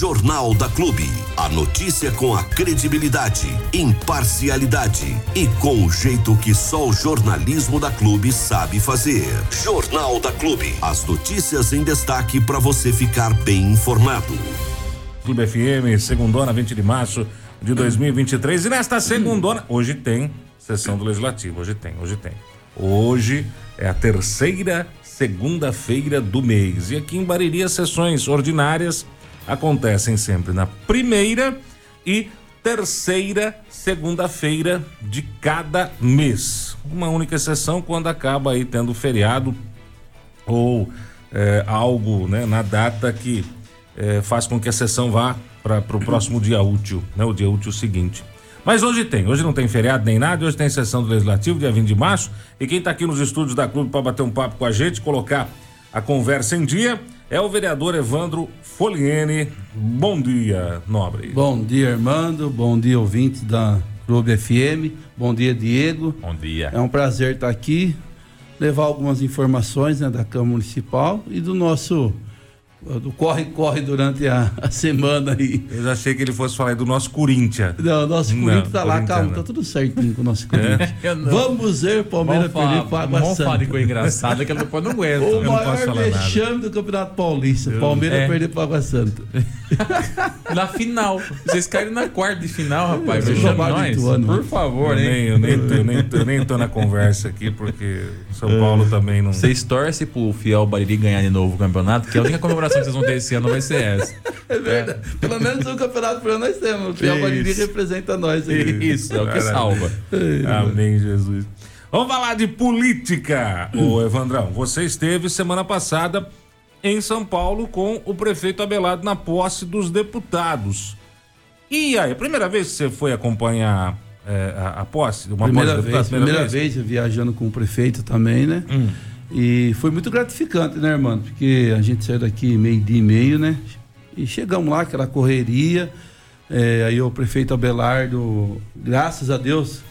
Jornal da Clube. A notícia com a credibilidade, imparcialidade e com o jeito que só o jornalismo da Clube sabe fazer. Jornal da Clube. As notícias em destaque para você ficar bem informado. Clube FM, segundona, 20 de março de 2023. E nesta segundona, hoje tem sessão do Legislativo. Hoje tem, hoje tem. Hoje é a terceira segunda-feira do mês. E aqui em Bariri, as sessões ordinárias acontecem sempre na primeira e terceira segunda-feira de cada mês. Uma única exceção quando acaba aí tendo feriado ou é, algo né, na data que é, faz com que a sessão vá para o próximo dia útil, né, o dia útil seguinte. Mas hoje tem, hoje não tem feriado nem nada, hoje tem sessão do Legislativo, dia 20 de março, e quem está aqui nos estúdios da Clube para bater um papo com a gente, colocar a conversa em dia, é o vereador Evandro Foliene. Bom dia, nobre. Bom dia, Armando, bom dia, ouvintes da Clube FM, bom dia, Diego. Bom dia. É um prazer estar aqui, levar algumas informações né, da Câmara Municipal e do nosso do corre-corre durante a, a, semana aí. Eu já achei que ele fosse falar do nosso Corinthians. Não, nosso Corinthians tá lá, calma, tá tudo certinho com o nosso Corinthians. É? Vamos ver o Palmeiras perder para Água Santa. Vamos falar engraçada que ele depois não aguenta. O maior vexame do Campeonato Paulista, eu, Palmeiras é. perder para Água Santa. na final. Vocês caíram na quarta de final, rapaz. Vexame nós. Ano, Por favor, eu hein? Nem, eu, nem tô, eu, nem tô, eu nem tô na conversa aqui, porque São Paulo também não... Vocês torcem pro Fiel Bariri ganhar de novo o campeonato, que é a única comemoração que vocês vão ter esse ano vai ser essa. É verdade. É. Pelo menos um campeonato por ano nós temos. O Fiel Bariri representa nós aí. Isso, é o que salva. Amém, Jesus. Vamos falar de política, ô Evandrão. Você esteve semana passada em São Paulo com o prefeito Abelardo na posse dos deputados. E aí, a primeira vez que você foi acompanhar é, a, a, posse? Uma primeira posse vez, primeira, primeira vez? vez viajando com o prefeito também, né? Hum. E foi muito gratificante, né, irmão? Porque a gente saiu daqui meio-dia e meio, né? E chegamos lá, aquela correria. É, aí o prefeito Abelardo, graças a Deus,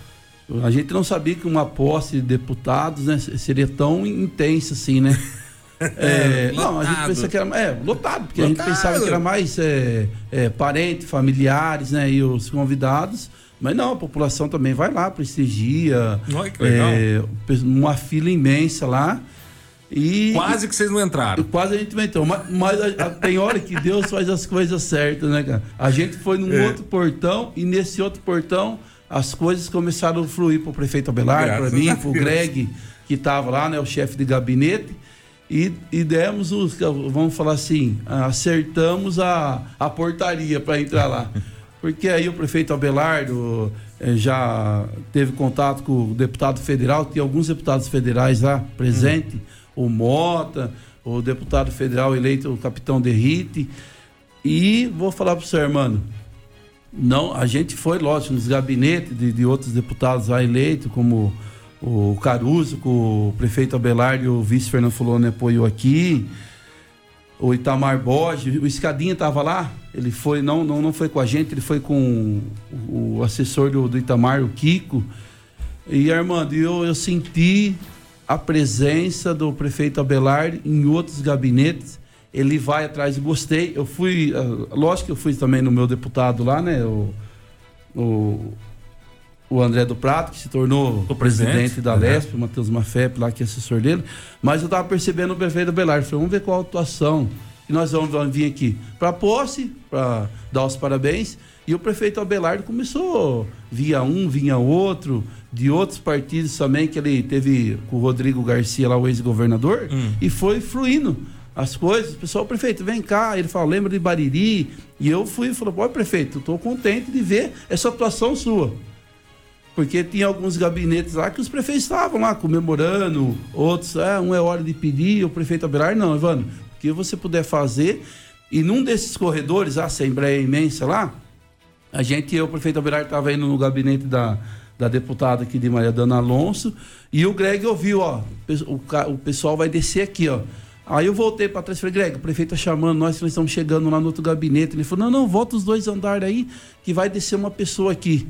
a gente não sabia que uma posse de deputados né, seria tão intensa assim, né? É, não, a gente pensa que era é, lotado, porque lotado. a gente pensava que era mais é, é, parente, familiares, né? E os convidados. Mas não, a população também vai lá, prestigia. Olha que legal. É, uma fila imensa lá. E, quase que vocês não entraram. Quase a gente não entrou. Mas, mas a, a, tem hora que Deus faz as coisas certas, né, cara? A gente foi num é. outro portão e nesse outro portão as coisas começaram a fluir para o prefeito Abelardo, para mim, para o Greg, que estava lá, né, o chefe de gabinete. E, e, demos os, vamos falar assim, acertamos a, a portaria para entrar lá. Porque aí o prefeito Abelardo eh, já teve contato com o deputado federal, tem alguns deputados federais lá presentes, hum. o Mota, o deputado federal eleito, o capitão Derrite. E vou falar para o senhor, mano, não, a gente foi, lógico, nos gabinetes de, de outros deputados lá eleitos, como o Caruso, com o prefeito Abelardo e o vice Fernando Fulone apoiou aqui o Itamar Borges, o Escadinha estava lá, ele foi, não, não, não foi com a gente, ele foi com o, assessor do, do, Itamar, o Kiko. E Armando, eu, eu senti a presença do prefeito Abelardo em outros gabinetes. Ele vai atrás, gostei. Eu fui, uh, lógico que eu fui também no meu deputado lá, né? O, o, o André do Prato, que se tornou o presidente, presidente da Lesp, o Matheus Mafep, lá que é assessor dele. Mas eu estava percebendo o prefeito Belardo. Falei, vamos ver qual a atuação. E nós vamos, vamos vir aqui para posse, para dar os parabéns. E o prefeito Abelardo começou, via um, vinha outro, de outros partidos também, que ele teve com o Rodrigo Garcia, lá o ex-governador, hum. e foi fluindo as coisas. O pessoal, prefeito, vem cá. Ele falou, lembra de Bariri? E eu fui e falei, pô, prefeito, estou contente de ver essa atuação sua. Porque tinha alguns gabinetes lá que os prefeitos estavam lá comemorando, outros, ah, um é hora de pedir, o prefeito Abelar, não, Evandro, o que você puder fazer. E num desses corredores, a Assembleia imensa lá, a gente, eu, o prefeito Abelar, estava indo no gabinete da, da deputada aqui de Maria Dana Alonso, e o Greg ouviu, ó, o, o pessoal vai descer aqui, ó. Aí eu voltei para trás e falei, Greg, o prefeito tá chamando nós, que nós estamos chegando lá no outro gabinete. Ele falou, não, não, volta os dois andares aí, que vai descer uma pessoa aqui.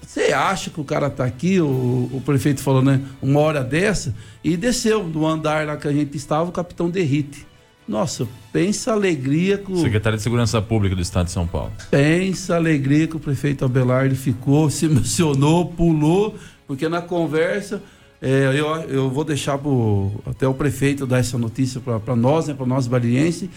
Você acha que o cara tá aqui, o, o, prefeito falou, né? Uma hora dessa, e desceu do andar lá que a gente estava, o capitão Derrite. Nossa, pensa alegria com. Secretário de Segurança Pública do Estado de São Paulo. Pensa alegria que o prefeito Abelardo ficou, se emocionou, pulou, porque na conversa. É, eu, eu vou deixar pro, até o prefeito dar essa notícia para nós, né, para nós barienses.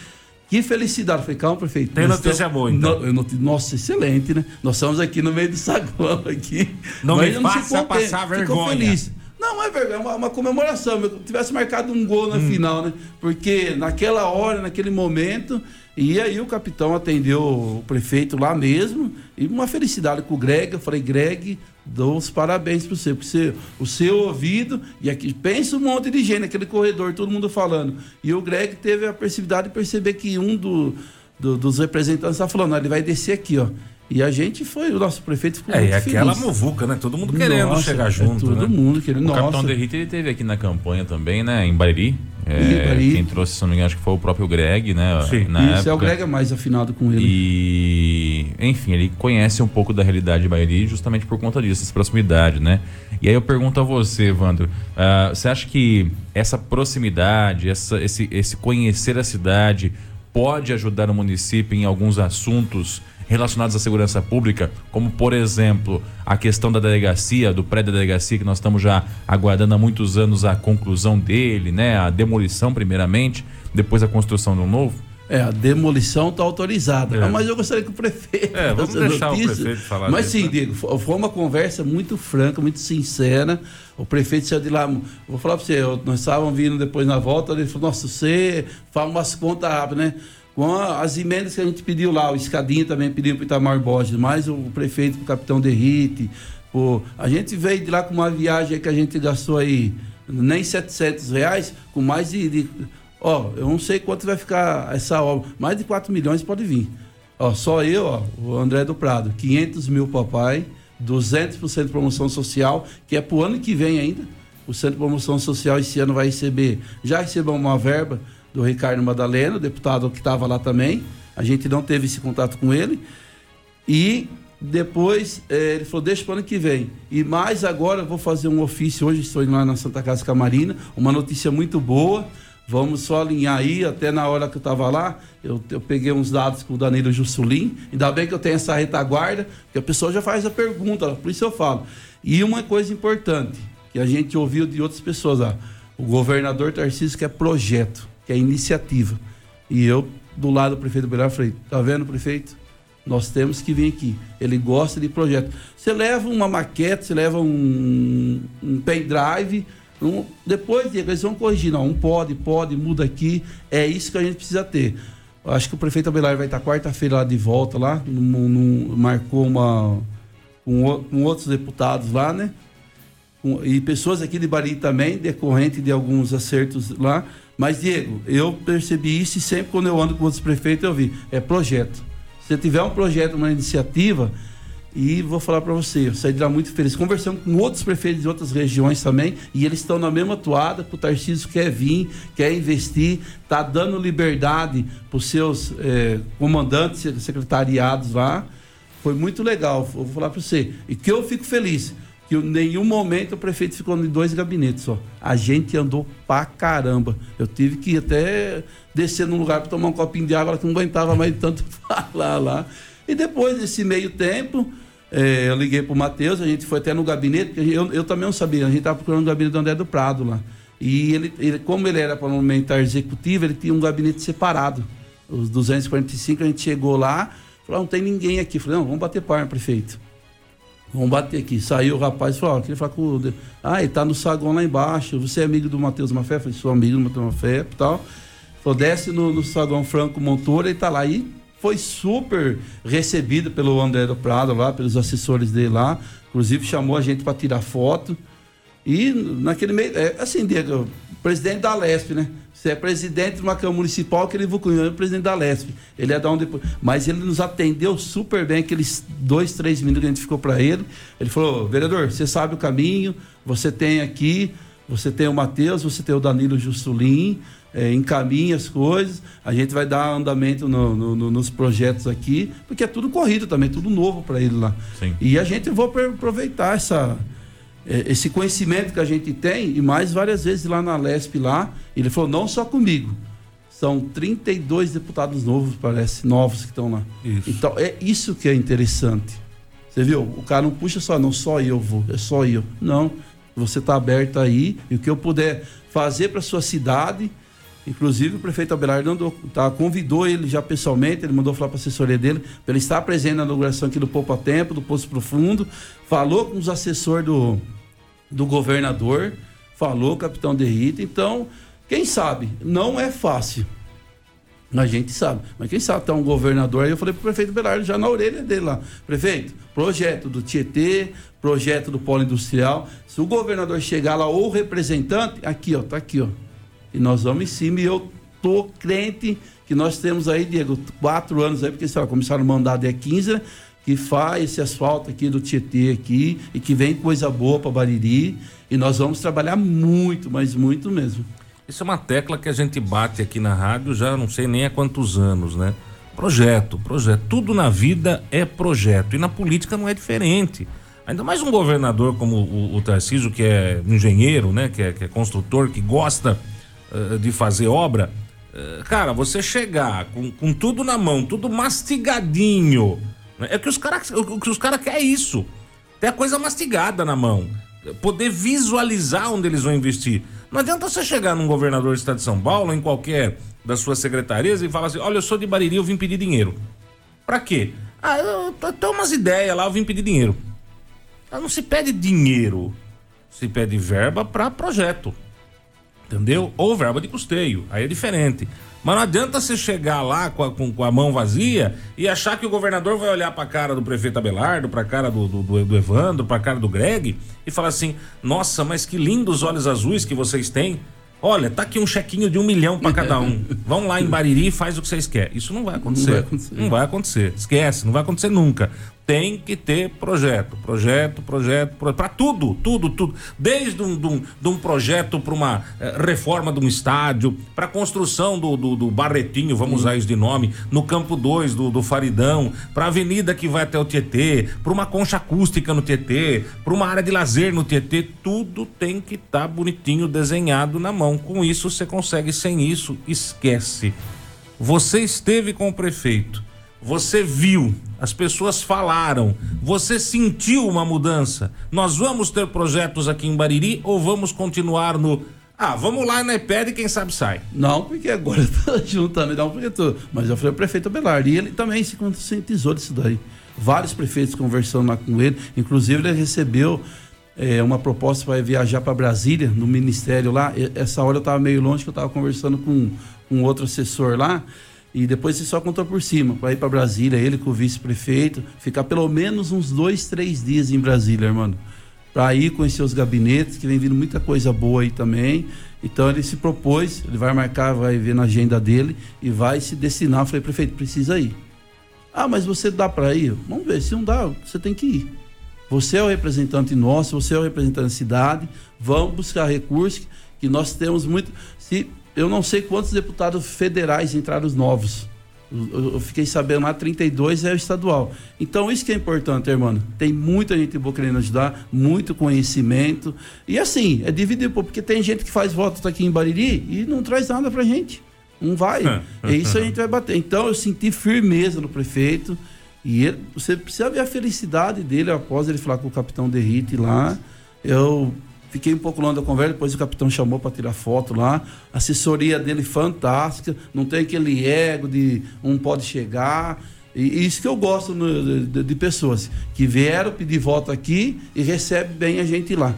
Que felicidade. Falei, calma, prefeito. Tem notícia estamos, boa, então. No, nossa, excelente, né? Nós estamos aqui no meio do saguão aqui. Não Mas me faça passar vergonha. Ficou feliz. Não, é vergonha, é uma, uma comemoração. Eu tivesse marcado um gol na hum. final, né? Porque naquela hora, naquele momento, e aí o capitão atendeu o prefeito lá mesmo, e uma felicidade com o Greg. Eu falei, Greg, dou os parabéns para você, porque você, o seu ouvido, e aqui pensa um monte de gente naquele corredor, todo mundo falando. E o Greg teve a percebividade de perceber que um do, do dos representantes está falando, ele vai descer aqui, ó. E a gente foi, o nosso prefeito ficou É, e aquela feliz. muvuca, né? Todo mundo querendo Nossa, chegar é junto, é todo né? mundo querendo. O Nossa. Capitão Derrita, ele teve aqui na campanha também, né? Em Bariri. É, quem trouxe, se não me engano, acho que foi o próprio Greg, né? Sim. Na Isso, época. é o Greg é mais afinado com ele. E, enfim, ele conhece um pouco da realidade de Bariri justamente por conta disso, essa proximidade, né? E aí eu pergunto a você, Evandro, uh, você acha que essa proximidade, essa, esse, esse conhecer a cidade pode ajudar o município em alguns assuntos relacionados à segurança pública, como por exemplo a questão da delegacia, do prédio da delegacia, que nós estamos já aguardando há muitos anos a conclusão dele, né? A demolição primeiramente, depois a construção de um novo? É, a demolição está autorizada. É. Ah, mas eu gostaria que o prefeito. É, vamos deixar o prefeito falar. Mas sim, né? Diego, foi uma conversa muito franca, muito sincera. O prefeito saiu de lá. Vou falar para você, nós estávamos vindo depois na volta, ele falou: Nossa, você faz umas contas rápidas, né? Com as emendas que a gente pediu lá, o Escadinha também pediu para o Itamar Borges, mais o prefeito, o capitão Derrite. Pô, a gente veio de lá com uma viagem que a gente gastou aí nem 700 reais, com mais de, de. Ó, eu não sei quanto vai ficar essa obra, mais de 4 milhões pode vir. Ó, só eu, ó, o André do Prado, 500 mil papai, 200% de promoção social, que é para o ano que vem ainda. O Centro de Promoção Social esse ano vai receber, já recebeu uma verba do Ricardo Madalena, o deputado que estava lá também. A gente não teve esse contato com ele. E depois eh, ele falou: deixa para o ano que vem. E mais agora eu vou fazer um ofício. Hoje estou indo lá na Santa Casa Camarina. Uma notícia muito boa. Vamos só alinhar aí. Até na hora que eu estava lá, eu, eu, peguei uns dados com o Danilo Jussulim. Ainda bem que eu tenho essa retaguarda, que a pessoa já faz a pergunta, por isso eu falo. E uma coisa importante, que a gente ouviu de outras pessoas lá. O governador Tarcísio quer projeto que é iniciativa. E eu, do lado do prefeito Belar, falei: tá vendo, prefeito? Nós temos que vir aqui. Ele gosta de projeto. Você leva uma maquete, você leva um, um pendrive. Um, depois eles vão corrigir. Não, um pode, pode, muda aqui. É isso que a gente precisa ter. Acho que o prefeito Abelar vai estar quarta-feira lá de volta lá. Num, num, marcou uma. Com, com outros deputados lá, né? E pessoas aqui de Bari também, decorrente de alguns acertos lá mas, Diego, eu percebi isso e sempre quando eu ando com outros prefeitos eu vi. É projeto. Se tiver um projeto, uma iniciativa, e vou falar para você, eu saí de lá muito feliz. Conversamos com outros prefeitos de outras regiões também, e eles estão na mesma toada, o Tarcísio quer vir, quer investir, está dando liberdade para os seus é, comandantes, secretariados lá. Foi muito legal, vou falar para você. E que eu fico feliz que em nenhum momento o prefeito ficou em dois gabinetes só. A gente andou pra caramba. Eu tive que até descer num lugar para tomar um copinho de água que não aguentava mais tanto falar lá. E depois desse meio tempo, é, eu liguei pro Matheus, a gente foi até no gabinete, porque eu, eu também não sabia, a gente estava procurando o gabinete do André do Prado lá. E ele, ele como ele era parlamentar executivo, ele tinha um gabinete separado. Os 245, a gente chegou lá, falou, não tem ninguém aqui. falei, não, vamos bater palma, prefeito. Vamos bater aqui. Saiu o rapaz e falou: ó, queria falar com o. Ah, ele tá no saguão lá embaixo. Você é amigo do Matheus Mafé? Eu falei: sou amigo do Matheus Mafé e tal. Falou: desce no, no saguão Franco Montoura e tá lá. E foi super recebido pelo André do Prado lá, pelos assessores dele lá. Inclusive chamou a gente para tirar foto. E naquele meio. É, assim, Diego, presidente da Lesp, né? Você é presidente de uma Câmara Municipal, que ele é presidente da Lesp. Ele é da onde. Mas ele nos atendeu super bem, aqueles dois, três minutos que a gente ficou para ele. Ele falou: vereador, você sabe o caminho, você tem aqui, você tem o Matheus, você tem o Danilo Justulim, é, encaminha as coisas, a gente vai dar andamento no, no, no, nos projetos aqui, porque é tudo corrido também, tudo novo para ele lá. Sim. E a gente vai aproveitar essa esse conhecimento que a gente tem, e mais várias vezes lá na Lesp lá, ele falou, não só comigo. São 32 deputados novos, parece, novos que estão lá. Isso. Então, é isso que é interessante. Você viu? O cara não puxa só, não, só eu vou, é só eu. Não. Você está aberto aí e o que eu puder fazer para sua cidade. Inclusive, o prefeito Abelardo tá, convidou ele já pessoalmente, ele mandou falar para a assessoria dele, para ele estar presente na inauguração aqui do Poupa Tempo, do Poço Profundo. Falou com os assessores do, do governador, falou o capitão Derrita. Então, quem sabe? Não é fácil. A gente sabe. Mas quem sabe tá um governador aí, eu falei pro prefeito Belardo já na orelha dele lá. Prefeito, projeto do Tietê, projeto do polo industrial. Se o governador chegar lá ou o representante, aqui ó, tá aqui ó. E nós vamos em cima e eu tô crente que nós temos aí, Diego, quatro anos aí, porque sei começaram a mandar é 15, né? Que faz esse asfalto aqui do Tietê aqui e que vem coisa boa para Bariri. E nós vamos trabalhar muito, mas muito mesmo. Isso é uma tecla que a gente bate aqui na rádio já não sei nem há quantos anos, né? Projeto, projeto. Tudo na vida é projeto. E na política não é diferente. Ainda mais um governador como o, o Tarcísio, que é engenheiro, né? Que é, que é construtor, que gosta uh, de fazer obra. Uh, cara, você chegar com, com tudo na mão, tudo mastigadinho. É que os caras o que os caras querem é isso. Ter a coisa mastigada na mão. Poder visualizar onde eles vão investir. Não adianta você chegar num governador do estado de São Paulo, em qualquer das suas secretarias, e falar assim: olha, eu sou de Bariri, eu vim pedir dinheiro. Pra quê? Ah, eu tenho umas ideias lá, eu vim pedir dinheiro. Ah, não se pede dinheiro, se pede verba para projeto. Entendeu? Ou verba de custeio. Aí é diferente. Mas não adianta você chegar lá com a, com, com a mão vazia e achar que o governador vai olhar para a cara do prefeito Abelardo, para a cara do, do, do Evandro, para a cara do Greg e falar assim: nossa, mas que lindos olhos azuis que vocês têm. Olha, tá aqui um chequinho de um milhão para cada um. Vão lá em Bariri e faz o que vocês querem. Isso não vai acontecer. Não vai acontecer. Não vai acontecer. Esquece, não vai acontecer nunca tem que ter projeto, projeto, projeto, projeto para tudo, tudo, tudo. Desde um, de, um, de um projeto para uma eh, reforma de um estádio, para a construção do, do, do, Barretinho, vamos usar isso de nome, no campo 2 do, do Faridão, para a avenida que vai até o Tietê, para uma concha acústica no Tietê, para uma área de lazer no Tietê, tudo tem que estar tá bonitinho desenhado na mão. Com isso você consegue, sem isso, esquece. Você esteve com o prefeito você viu, as pessoas falaram, você sentiu uma mudança. Nós vamos ter projetos aqui em Bariri ou vamos continuar no. Ah, vamos lá na iPad e quem sabe sai. Não, porque agora tá também, não, porque tô, mas já foi o prefeito Abelardo e ele também se conscientizou disso daí. Vários prefeitos conversando lá com ele, inclusive ele recebeu é, uma proposta para viajar para Brasília, no ministério lá. Essa hora eu estava meio longe, que eu estava conversando com um outro assessor lá. E depois ele só contou por cima, para ir para Brasília, ele com o vice-prefeito, ficar pelo menos uns dois, três dias em Brasília, irmão. Para ir conhecer os gabinetes, que vem vindo muita coisa boa aí também. Então ele se propôs, ele vai marcar, vai ver na agenda dele e vai se destinar. Eu falei, prefeito, precisa ir. Ah, mas você dá para ir? Vamos ver, se não dá, você tem que ir. Você é o representante nosso, você é o representante da cidade. Vamos buscar recursos que nós temos muito. Se eu não sei quantos deputados federais entraram os novos. Eu, fiquei sabendo lá, 32 é o estadual. Então, isso que é importante, irmão. Tem muita gente boa querendo ajudar, muito conhecimento. E assim, é dividir, porque tem gente que faz votos aqui em Bariri e não traz nada pra gente. Não vai. é isso a gente vai bater. Então, eu senti firmeza no prefeito. E ele, você precisa ver a felicidade dele após ele falar com o capitão Derrite lá. Eu Fiquei um pouco longe da conversa, depois o capitão chamou para tirar foto lá. A assessoria dele fantástica, não tem aquele ego de um pode chegar. E isso que eu gosto no, de, de, pessoas que vieram pedir voto aqui e recebe bem a gente lá.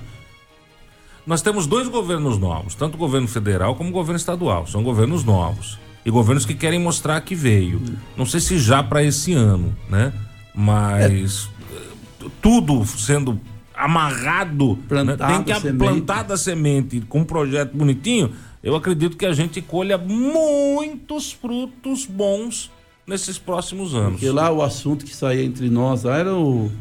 Nós temos dois governos novos, tanto o governo federal como o governo estadual. São governos novos. E governos que querem mostrar que veio. Não sei se já para esse ano, né? Mas é. tudo sendo amarrado, plantado né? tem que semente. plantar a semente com um projeto bonitinho, eu acredito que a gente colha muitos frutos bons nesses próximos anos. Porque lá o assunto que saía entre nós era o,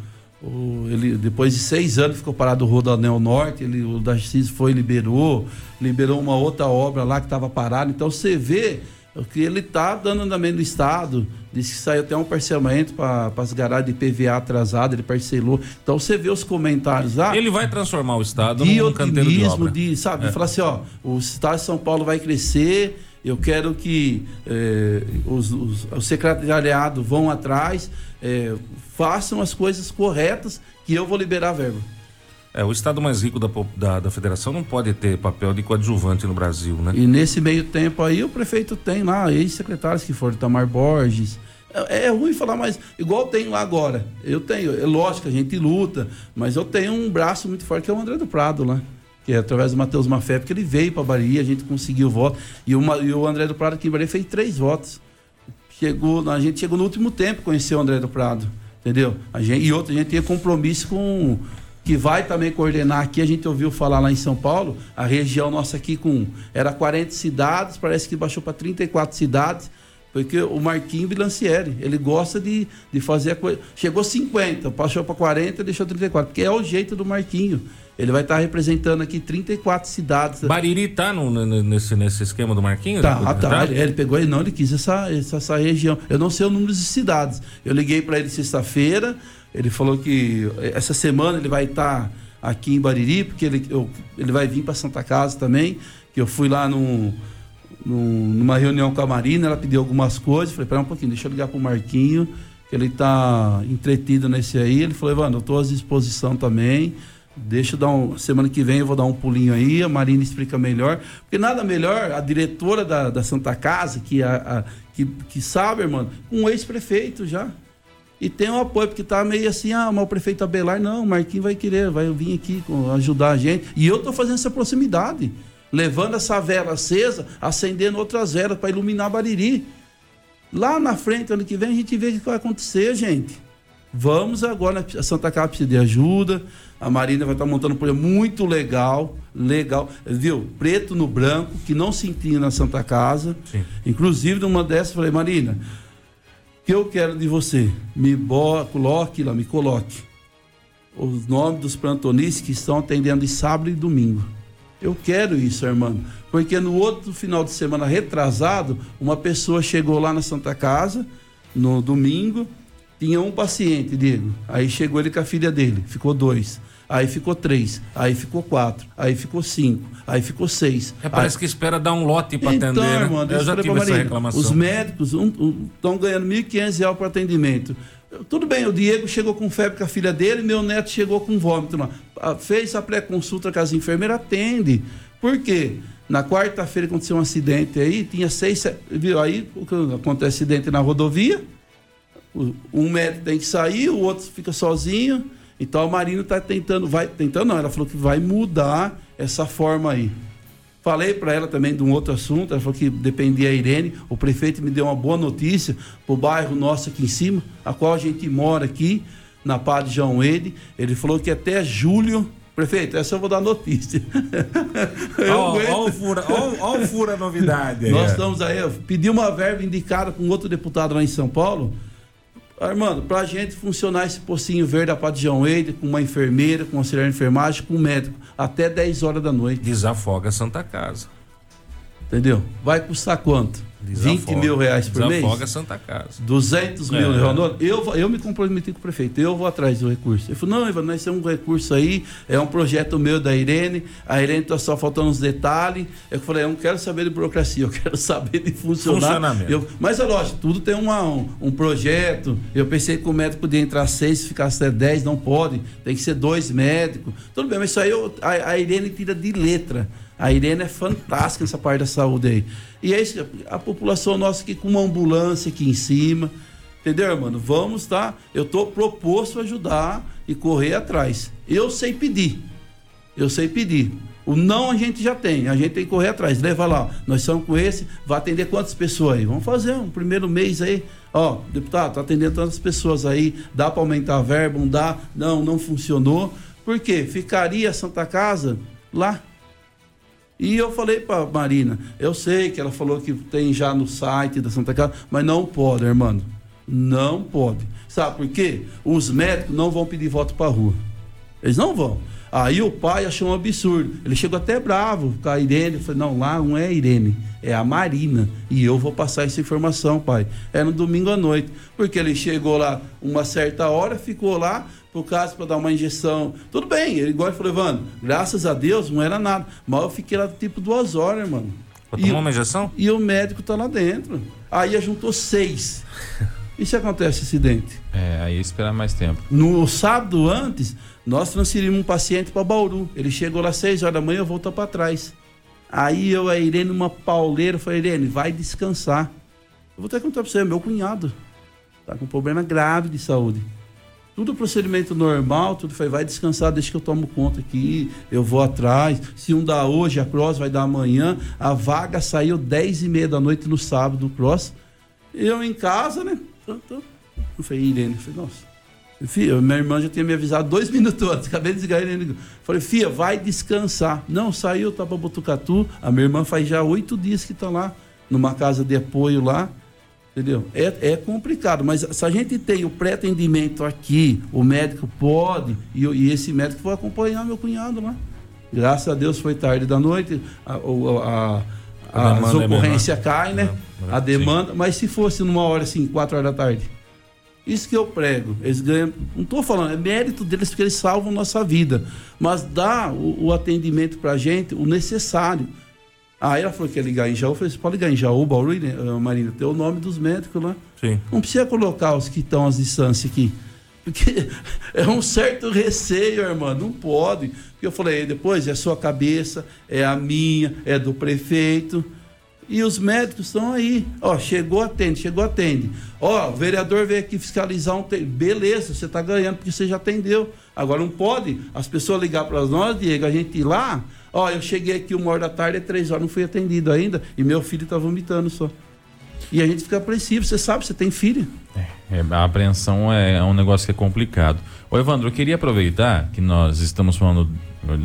o ele depois de seis anos ficou parado o Rodanel Norte, ele, o Darcísio foi liberou, liberou uma outra obra lá que estava parada. Então você vê que ele está dando andamento no Estado, disse que saiu até um parcelamento para as garagens de PVA atrasado, ele parcelou. Então você vê os comentários lá. Ele vai transformar o Estado de num canteiro de obra. De, sabe, é. falar assim, ó, o Estado de São Paulo vai crescer Eu quero que eh, os, os, o secretariado vão atrás, eh, façam as coisas corretas, que eu vou liberar a verba. É, o estado mais rico da, da, da, federação não pode ter papel de coadjuvante no Brasil, né? E nesse meio tempo aí o prefeito tem lá ex-secretários que foram Tamar Borges. É, é, ruim falar, mas igual tem lá agora. Eu tenho, é lógico, a gente luta, mas eu tenho um braço muito forte que é o André do Prado lá. Que é através do Matheus Mafé, porque ele veio para Bahia, a gente conseguiu voto. E o, e o André do Prado aqui em Bahia fez três votos. Chegou, a gente chegou no último tempo conhecer o André do Prado, entendeu? A gente, e outra, a gente tinha compromisso com que vai também coordenar aqui, a gente ouviu falar lá em São Paulo, a região nossa aqui com era 40 cidades, parece que baixou para 34 cidades, porque o Marquinhos Bilancieri, ele gosta de, de fazer a coisa. Chegou 50, passou para 40, deixou 34, porque é o jeito do Marquinho. Ele vai estar tá representando aqui 34 cidades. Bariri tá no, nesse, nesse esquema do Marquinhos? Tá, tá. tá. Ele, ele, pegou e não, ele quis essa, essa, essa, região. Eu não sei o número de cidades. Eu liguei para ele sexta-feira, ele falou que essa semana ele vai estar aqui em Bariri, porque ele, eu, ele vai vir para Santa Casa também. Que eu fui lá num, num, numa reunião com a Marina, ela pediu algumas coisas. Falei, pera um pouquinho, deixa eu ligar para o Marquinho, que ele está entretido nesse aí. Ele falou, Evandro, eu estou à disposição também. Deixa eu dar um. Semana que vem eu vou dar um pulinho aí, a Marina explica melhor. Porque nada melhor, a diretora da, da Santa Casa, que, a, a que, que sabe, irmão, um ex-prefeito já. E tem um apoio, porque tá meio assim, ah, mas o prefeito Abelar, não, o Marquinhos vai querer, vai vir aqui ajudar a gente. E eu tô fazendo essa proximidade, levando essa vela acesa, acendendo outras velas para iluminar Bariri. Lá na frente, ano que vem, a gente vê o que vai acontecer, gente. Vamos agora, a Santa Casa precisa de ajuda, a Marina vai estar tá montando um projeto muito legal, legal, viu? Preto no branco, que não se tinha na Santa Casa. Sim. Inclusive, numa dessas, eu falei, Marina, que eu quero de você? Me coloque lá, me coloque os nomes dos plantonistas que estão atendendo de sábado e domingo. Eu quero isso, irmão. Porque no outro final de semana retrasado, uma pessoa chegou lá na Santa Casa, no domingo, tinha um paciente, Diego. Aí chegou ele com a filha dele, ficou dois. Aí ficou três, aí ficou quatro, aí ficou cinco, aí ficou seis. É, parece aí... que espera dar um lote para então, atender. Né? Irmão, Eu já tive essa reclamação. Os médicos estão um, ganhando R$ 1.500 para atendimento. Tudo bem, o Diego chegou com febre com a filha dele, meu neto chegou com vômito. Lá. Fez a pré-consulta com as enfermeiras, atende. Por quê? Na quarta-feira aconteceu um acidente aí, tinha seis. Viu? Aí acontece acidente na rodovia. Um médico tem que sair, o outro fica sozinho então a Marina está tentando, vai tentando não, ela falou que vai mudar essa forma aí. Falei para ela também de um outro assunto, ela falou que dependia a Irene, o prefeito me deu uma boa notícia para o bairro nosso aqui em cima, a qual a gente mora aqui, na Padre João Ede. Ele falou que até julho Prefeito, essa eu vou dar notícia. Olha o fura, fura novidade. Nós estamos aí, pedi uma verba indicada com outro deputado lá em São Paulo, Armando, para a gente funcionar esse pocinho verde da Padijão Eide, com uma enfermeira, com um auxiliar de enfermagem, com um médico, até 10 horas da noite. Desafoga a Santa Casa. Entendeu? Vai custar quanto? Desafoga, 20 mil reais por mês? Desafoga Santa Casa. 200 mil é. reais. Eu, eu me comprometi com o prefeito, eu vou atrás do recurso. Ele falou, não, Ivan, nós temos um recurso aí, é um projeto meu da Irene, a Irene está só faltando uns detalhes. Eu falei, eu não quero saber de burocracia, eu quero saber de funcionar. Funcionamento. Eu, mas é lógico, tudo tem uma, um, um, projeto. Eu pensei que o médico podia entrar seis, se ficasse até dez, não pode. Tem que ser dois médicos. Tudo bem, mas isso aí eu, a, a Irene tira de letra. A Irene é fantástica nessa parte da saúde aí. E é isso, a população nossa aqui com uma ambulância aqui em cima. Entendeu, mano? Vamos, tá? Eu tô proposto a ajudar e correr atrás. Eu sei pedir. Eu sei pedir. O não a gente já tem, a gente tem que correr atrás. Leva lá, nós somos com esse, vai atender quantas pessoas aí? Vamos fazer um primeiro mês aí. Ó, deputado, tá atendendo tantas pessoas aí, dá para aumentar a verba, não dá? Não, não funcionou. Por quê? Ficaria a Santa Casa lá e eu falei para Marina, eu sei que ela falou que tem já no site da Santa Casa, mas não pode, irmão. Não pode. Sabe por quê? Os médicos não vão pedir voto para rua. Eles não vão. Aí o pai achou um absurdo. Ele chegou até bravo com a Irene. Eu falei, não, lá não é a Irene, é a Marina. E eu vou passar essa informação, pai. É no domingo à noite. Porque ele chegou lá uma certa hora, ficou lá, por caso para dar uma injeção. Tudo bem, ele igual ele falou, Evandro, graças a Deus não era nada. Mas eu fiquei lá tipo duas horas, mano. Pra tomar uma injeção? E o médico tá lá dentro. Aí juntou seis. E se acontece acidente? É, aí esperar mais tempo. No sábado antes, nós transferimos um paciente para Bauru. Ele chegou lá às 6 horas da manhã, voltou para trás. Aí eu, a Irene, uma pauleira, falei, Irene, vai descansar. Eu vou ter que contar para você, meu cunhado. Tá com um problema grave de saúde. Tudo procedimento normal, tudo foi, vai descansar, deixa que eu tomo conta aqui, eu vou atrás. Se um dá hoje, a cross vai dar amanhã. A vaga saiu 10 e meia da noite no sábado no cross. Eu em casa, né? Eu falei, Irene, eu falei, nossa. Fia, minha irmã já tinha me avisado dois minutos antes, acabei de desligar ele. Falei, Fia, vai descansar. Não, saiu, tá pra Botucatu. A minha irmã faz já oito dias que tá lá, numa casa de apoio lá. Entendeu? É, é complicado, mas se a gente tem o pré-atendimento aqui, o médico pode, e, e, esse médico foi acompanhar meu cunhado lá. Graças a Deus foi tarde da noite, a, a, a, a as é ocorrências é caem, né? a demanda, sim. mas se fosse numa hora assim, quatro horas da tarde. Isso que eu prego. Eles ganham. Não estou falando, é mérito deles porque eles salvam nossa vida. Mas dá o, o atendimento para a gente, o necessário. Aí ela falou que ia ligar em Jaú. Eu falei, você pode ligar em Jaú, Bauru, né, Marina? Tem o nome dos médicos lá. Sim. Não precisa colocar os que estão às distâncias aqui. Porque é um certo receio, irmã. Não pode. Porque eu falei, depois é sua cabeça, é a minha, é do prefeito. E os médicos estão aí. Ó, chegou, atende, chegou, atende. Ó, o vereador veio aqui fiscalizar um. Te... Beleza, você está ganhando porque você já atendeu. Agora não pode as pessoas ligar para nós, Diego, a gente ir lá Ó, eu cheguei aqui uma hora da tarde, é três horas, não fui atendido ainda. E meu filho está vomitando só. E a gente fica apreensivo, você sabe, você tem filho. É, a apreensão é, é, um negócio que é complicado. Ô Evandro, eu queria aproveitar que nós estamos falando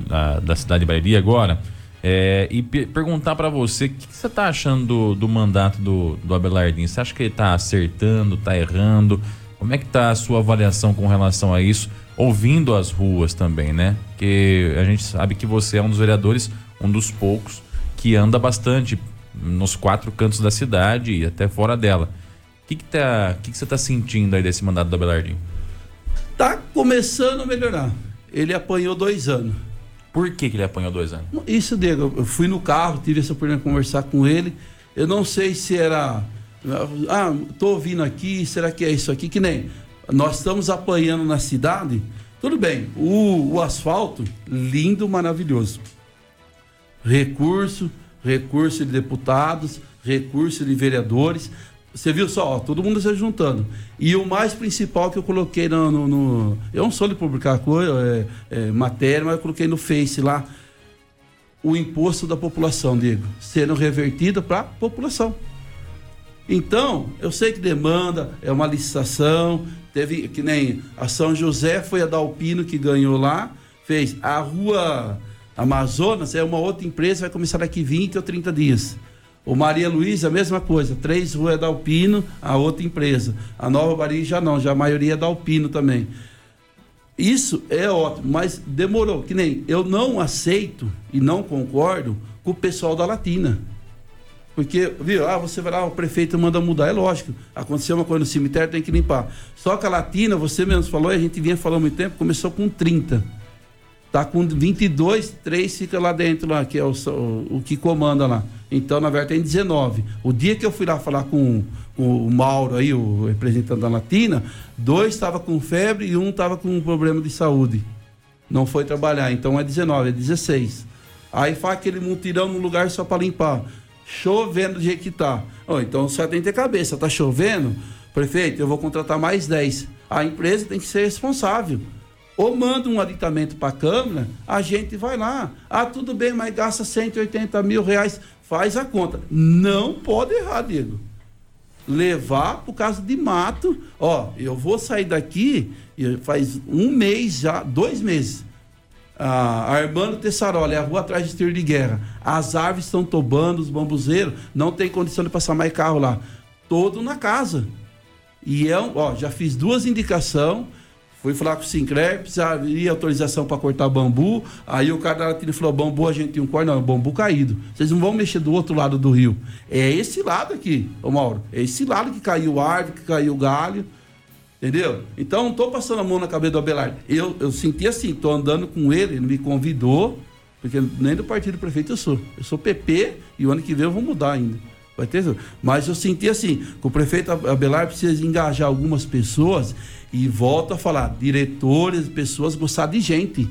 da, da cidade de Bahia agora é, e perguntar para você o que, que, você está achando do, do mandato do, do Abelardinho. Você acha que ele está acertando, está errando? Como é que está a sua avaliação com relação a isso? ouvindo as ruas também, né? Porque a gente sabe que você é um dos vereadores, um dos poucos, que anda bastante nos quatro cantos da cidade e até fora dela. O que, que, tá, que, que você está sentindo aí desse mandato da Belardinho? Tá começando a melhorar. Ele apanhou dois anos. Por que, que ele apanhou dois anos? Isso, Diego, eu fui no carro, tive essa oportunidade de conversar com ele. Eu não sei se era. Ah, tô ouvindo aqui, será que é isso aqui? Que nem nós estamos apanhando na cidade, tudo bem, o, o asfalto, lindo, maravilhoso. Recurso, recurso de deputados, recurso de vereadores. Você viu só, ó, todo mundo se juntando. E o mais principal que eu coloquei no. no, no eu não sou de publicar coisa, é, é, matéria, mas eu coloquei no Face lá. O imposto da população, Diego, sendo revertido para a população. Então, eu sei que demanda, é uma licitação, teve que nem a São José foi a Dalpino que ganhou lá, fez a rua Amazonas, é uma outra empresa, vai começar daqui 20 ou 30 dias. O Maria Luísa, a mesma coisa, três ruas é da Alpino, a outra empresa. A Nova Bahia já não, já a maioria é da Alpino também. Isso é ótimo, mas demorou, que nem eu não aceito e não concordo com o pessoal da Latina. Porque, viu, ah, você vai lá, o prefeito manda mudar. É lógico, aconteceu uma coisa no cemitério, tem que limpar. Só que a Latina, você mesmo falou, e a gente vinha falando muito tempo, começou com 30. Tá com 22, 3 fica lá dentro, lá, que é o, o, o que comanda lá. Então, na verdade, tem 19. O dia que eu fui lá falar com, com o Mauro aí, o representante da Latina, dois estavam com febre e um estava com um problema de saúde. Não foi trabalhar, então é 19, é 16. Aí faz aquele mutirão no lugar só para limpar chovendo do jeito que tá. Oh, então você tem que ter cabeça, tá chovendo, prefeito, eu vou contratar mais 10. A empresa tem que ser responsável. Ou manda um aditamento para a Câmara, a gente vai lá. Ah, tudo bem, mas gasta 180 mil reais. Faz a conta. Não pode errar, Diego. Levar por causa de mato. Ó, eu vou sair daqui, faz um mês já, dois meses a Armando Tessaroli, é a rua atrás de tiro de guerra. As árvores estão tobando, os bambuzeiros, não tem condição de passar mais carro lá. Todo na casa. E eu, é ó, já fiz duas indicações. Fui falar com o Sinclair, precisaria autorização para cortar bambu. Aí o cara da falou: bambu a gente um corte, não, bambu caído. Vocês não vão mexer do outro lado do rio. É esse lado aqui, ô Mauro. É esse lado que caiu árvore, que caiu galho. Entendeu? Então não tô passando a mão na cabeça do Abelardo. Eu, eu senti assim, tô andando com ele, ele me convidou. Porque nem do partido prefeito eu sou. Eu sou PP e o ano que vem eu vou mudar ainda. Vai ter, mas eu senti assim, que o prefeito Abelar precisa engajar algumas pessoas e volto a falar, diretores, pessoas gostar de gente.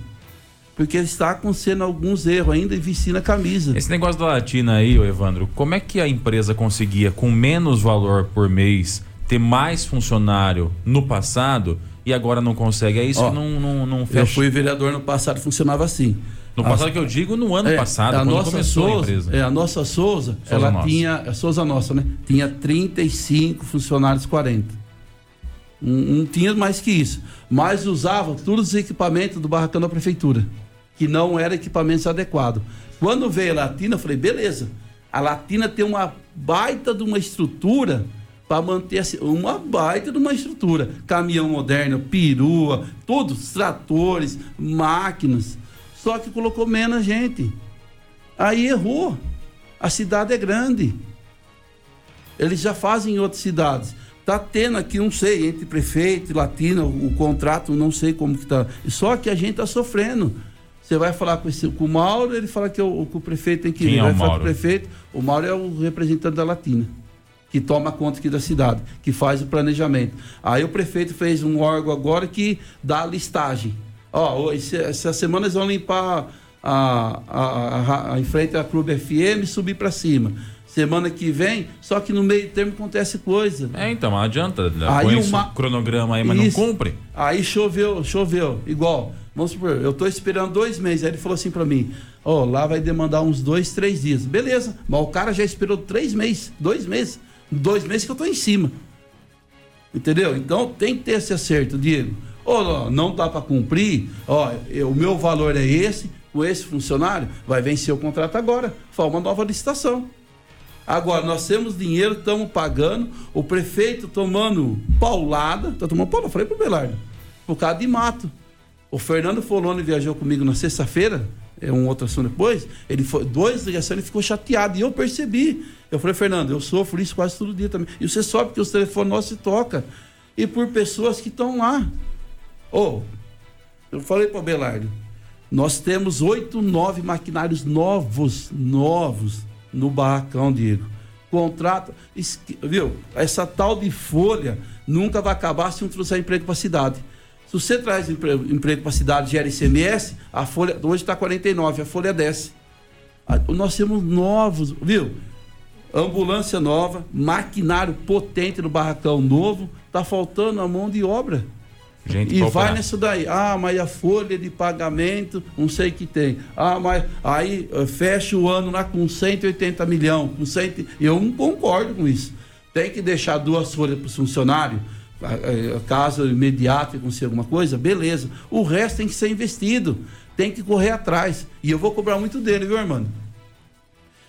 Porque está acontecendo alguns erros ainda e vestir a camisa. Esse negócio da Latina aí, Evandro, como é que a empresa conseguia, com menos valor por mês, ter mais funcionário no passado e agora não consegue? É isso Ó, que não, não, não fecha. Eu fui vereador no passado, funcionava assim. No passado As, que eu digo, no ano é, passado, a nossa Souza, a empresa. É, a nossa Souza, Souza ela nossa. tinha, a Souza nossa, né? Tinha 35 funcionários, 40. Não, não tinha mais que isso. Mas usava todos os equipamentos do barracão da prefeitura, que não era equipamentos adequados. Quando veio a Latina, eu falei, beleza. A Latina tem uma baita de uma estrutura para manter assim, uma baita de uma estrutura. Caminhão moderno, perua, todos, tratores, máquinas. Só que colocou menos gente. Aí errou. A cidade é grande. Eles já fazem em outras cidades. Tá tendo aqui, não sei, entre prefeito e latino, o contrato, não sei como que tá. Só que a gente tá sofrendo. Você vai falar com, esse, com o Mauro, ele fala que o, que o prefeito tem que Quem ir. É vai o falar com o prefeito. O Mauro é o representante da Latina, que toma conta aqui da cidade, que faz o planejamento. Aí o prefeito fez um órgão agora que dá a listagem. Ó, essa semana eles vão limpar a, a, a, a em frente à Clube FM e subir para cima semana que vem, só que no meio termo acontece coisa. É, então, não adianta. Né? Aí uma... cronograma aí, mas Isso. não cumpre. Aí choveu, choveu, igual. Vamos supor, eu estou esperando dois meses. Aí ele falou assim para mim: Ó, oh, lá vai demandar uns dois, três dias. Beleza, mas o cara já esperou três meses, dois meses. Dois meses que eu estou em cima. Entendeu? Então tem que ter esse acerto, Diego. Ou oh, não dá para cumprir, ó, o meu valor é esse, com esse funcionário, vai vencer o contrato agora. Faz uma nova licitação. Agora, nós temos dinheiro, estamos pagando, o prefeito tomando paulada, tá tomando paulada, falei pro Belardo, por causa de mato. O Fernando Foloni viajou comigo na sexta-feira, é um outro assunto depois, ele foi, dois ligações, ele ficou chateado, e eu percebi. Eu falei, Fernando, eu sofro isso quase todo dia também. E você sobe que os telefones nossos se tocam. E por pessoas que estão lá. Ô, oh, eu falei para o Belardo, nós temos oito, nove maquinários novos, novos, no barracão, Diego. Contrato, viu? Essa tal de folha nunca vai acabar se não trouxer emprego para a cidade. Se você traz emprego, emprego para a cidade, gera ICMS, a folha, hoje está 49, a folha desce. Nós temos novos, viu? Ambulância nova, maquinário potente no barracão novo, tá faltando a mão de obra. Gente e vai nisso daí. Ah, mas a folha de pagamento, não sei o que tem. Ah, mas aí eh, fecha o ano lá com 180 milhões. Com 100, eu não concordo com isso. Tem que deixar duas folhas para o funcionário, eh, caso imediato acontecer alguma coisa, beleza. O resto tem que ser investido. Tem que correr atrás. E eu vou cobrar muito dele, viu, irmão?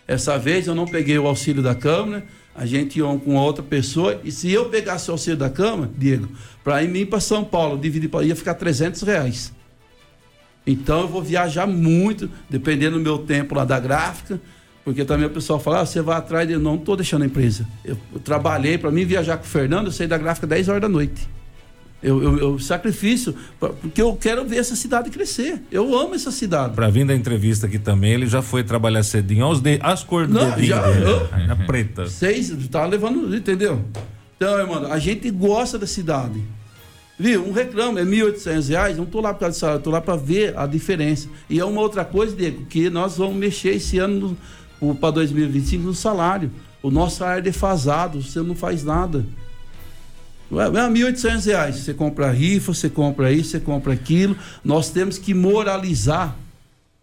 Essa vez eu não peguei o auxílio da Câmara a gente ia com outra pessoa, e se eu pegasse o auxílio da cama, Diego, para ir para São Paulo, dividir para ia ficar 300 reais. Então eu vou viajar muito, dependendo do meu tempo lá da gráfica, porque também o pessoal fala, ah, você vai atrás de. Não, não estou deixando a empresa. Eu, eu trabalhei, para mim viajar com o Fernando, eu saí da gráfica 10 horas da noite. Eu, eu, eu, sacrifício, porque eu quero ver essa cidade crescer. Eu amo essa cidade. Para vir da entrevista aqui também, ele já foi trabalhar cedinho aos de, as cores do dedinho já, dele, eu, preta. Seis, tá levando, entendeu? Então, irmão, a gente gosta da cidade. Viu? Um reclamo é R$ reais, não tô lá por causa do salário, tô lá para ver a diferença. E é uma outra coisa, Diego, que nós vamos mexer esse ano para 2025 no salário. O nosso salário é defasado, você não faz nada. 1.800 reais. Você compra rifa, você compra isso, você compra aquilo. Nós temos que moralizar,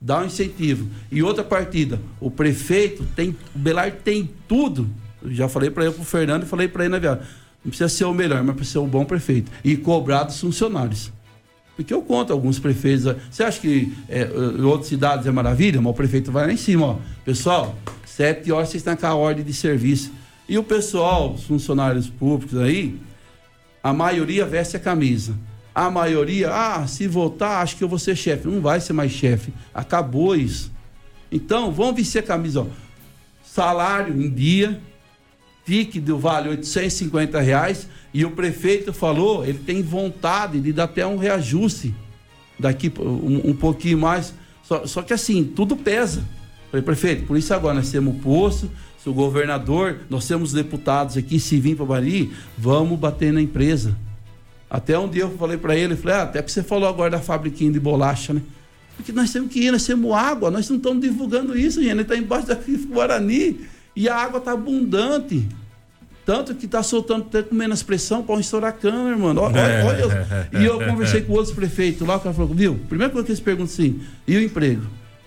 dar um incentivo. E outra partida, o prefeito tem, o Belar tem tudo. Eu já falei para ele, para o Fernando, e falei para ele na viagem. Não precisa ser o melhor, mas precisa ser um bom prefeito. E cobrar dos funcionários. Porque eu conto alguns prefeitos. Você acha que é, em outras cidades é maravilha? Mas o prefeito vai lá em cima, ó. Pessoal, sete horas vocês estão com a ordem de serviço. E o pessoal, os funcionários públicos aí, a maioria veste a camisa. A maioria, ah, se votar, acho que eu vou ser chefe. Não vai ser mais chefe. Acabou isso. Então, vamos vestir a camisa. Ó. Salário em dia, fique do vale 850 reais. E o prefeito falou, ele tem vontade de dar até um reajuste daqui um, um pouquinho mais. Só, só que assim, tudo pesa. Falei, prefeito, por isso agora nós temos o posto, o governador, nós temos deputados aqui, se vir para Bari, vamos bater na empresa. Até um dia eu falei para ele, falei, ah, até que você falou agora da fabriquinha de bolacha, né? Porque nós temos que ir, nós temos água, nós não estamos divulgando isso, gente. Está embaixo da Guarani e a água está abundante. Tanto que está soltando até com menos pressão para estourar a câmera, mano. Olha, é. olha, e eu conversei com outros prefeitos lá, o cara falou, viu? Primeira coisa que eles perguntam assim, e o emprego?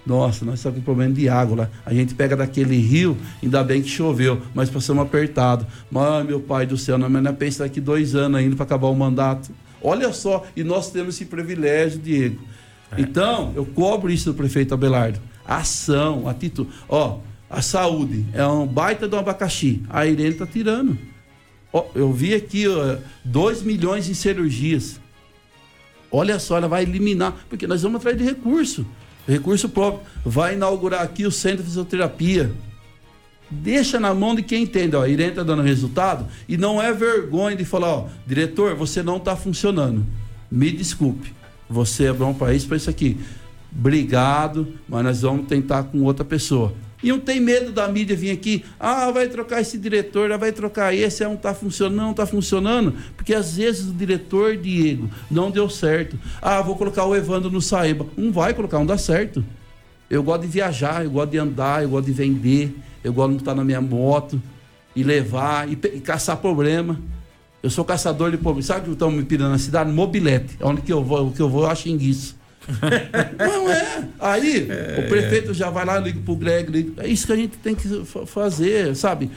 Nossa, nós estamos com problema de água lá. A gente pega daquele rio, ainda bem que choveu, mas passamos apertado. Mãe, meu pai do céu, não é pensa daqui dois anos ainda para acabar o mandato. Olha só, e nós temos esse privilégio, Diego. É. Então, eu cobro isso do prefeito Abelardo. Ação, atitude. Ó, a saúde é um baita do abacaxi. A Irene tá tirando. Ó, eu vi aqui 2 milhões em cirurgias. Olha só, ela vai eliminar, porque nós vamos atrás de recurso recurso próprio. Vai inaugurar aqui o centro de fisioterapia. Deixa na mão de quem entende. Ó, a Irene está dando resultado e não é vergonha de falar, ó, diretor, você não está funcionando. Me desculpe. Você é bom para isso, para isso aqui. Obrigado, mas nós vamos tentar com outra pessoa. E não tem medo da mídia vir aqui, ah, vai trocar esse diretor, vai trocar esse, não está funcionando, não está funcionando, porque às vezes o diretor, Diego, não deu certo. Ah, vou colocar o Evandro no Saíba. Não vai colocar, não dá certo. Eu gosto de viajar, eu gosto de andar, eu gosto de vender, eu gosto de estar na minha moto e levar e, e caçar problema. Eu sou caçador de problema. Sabe o que estão me pedindo na cidade? Mobilete. Onde que eu vou, o que eu vou, eu acho. não é. Aí é. o prefeito já vai lá, liga pro Greg. Liga. É isso que a gente tem que fazer, sabe?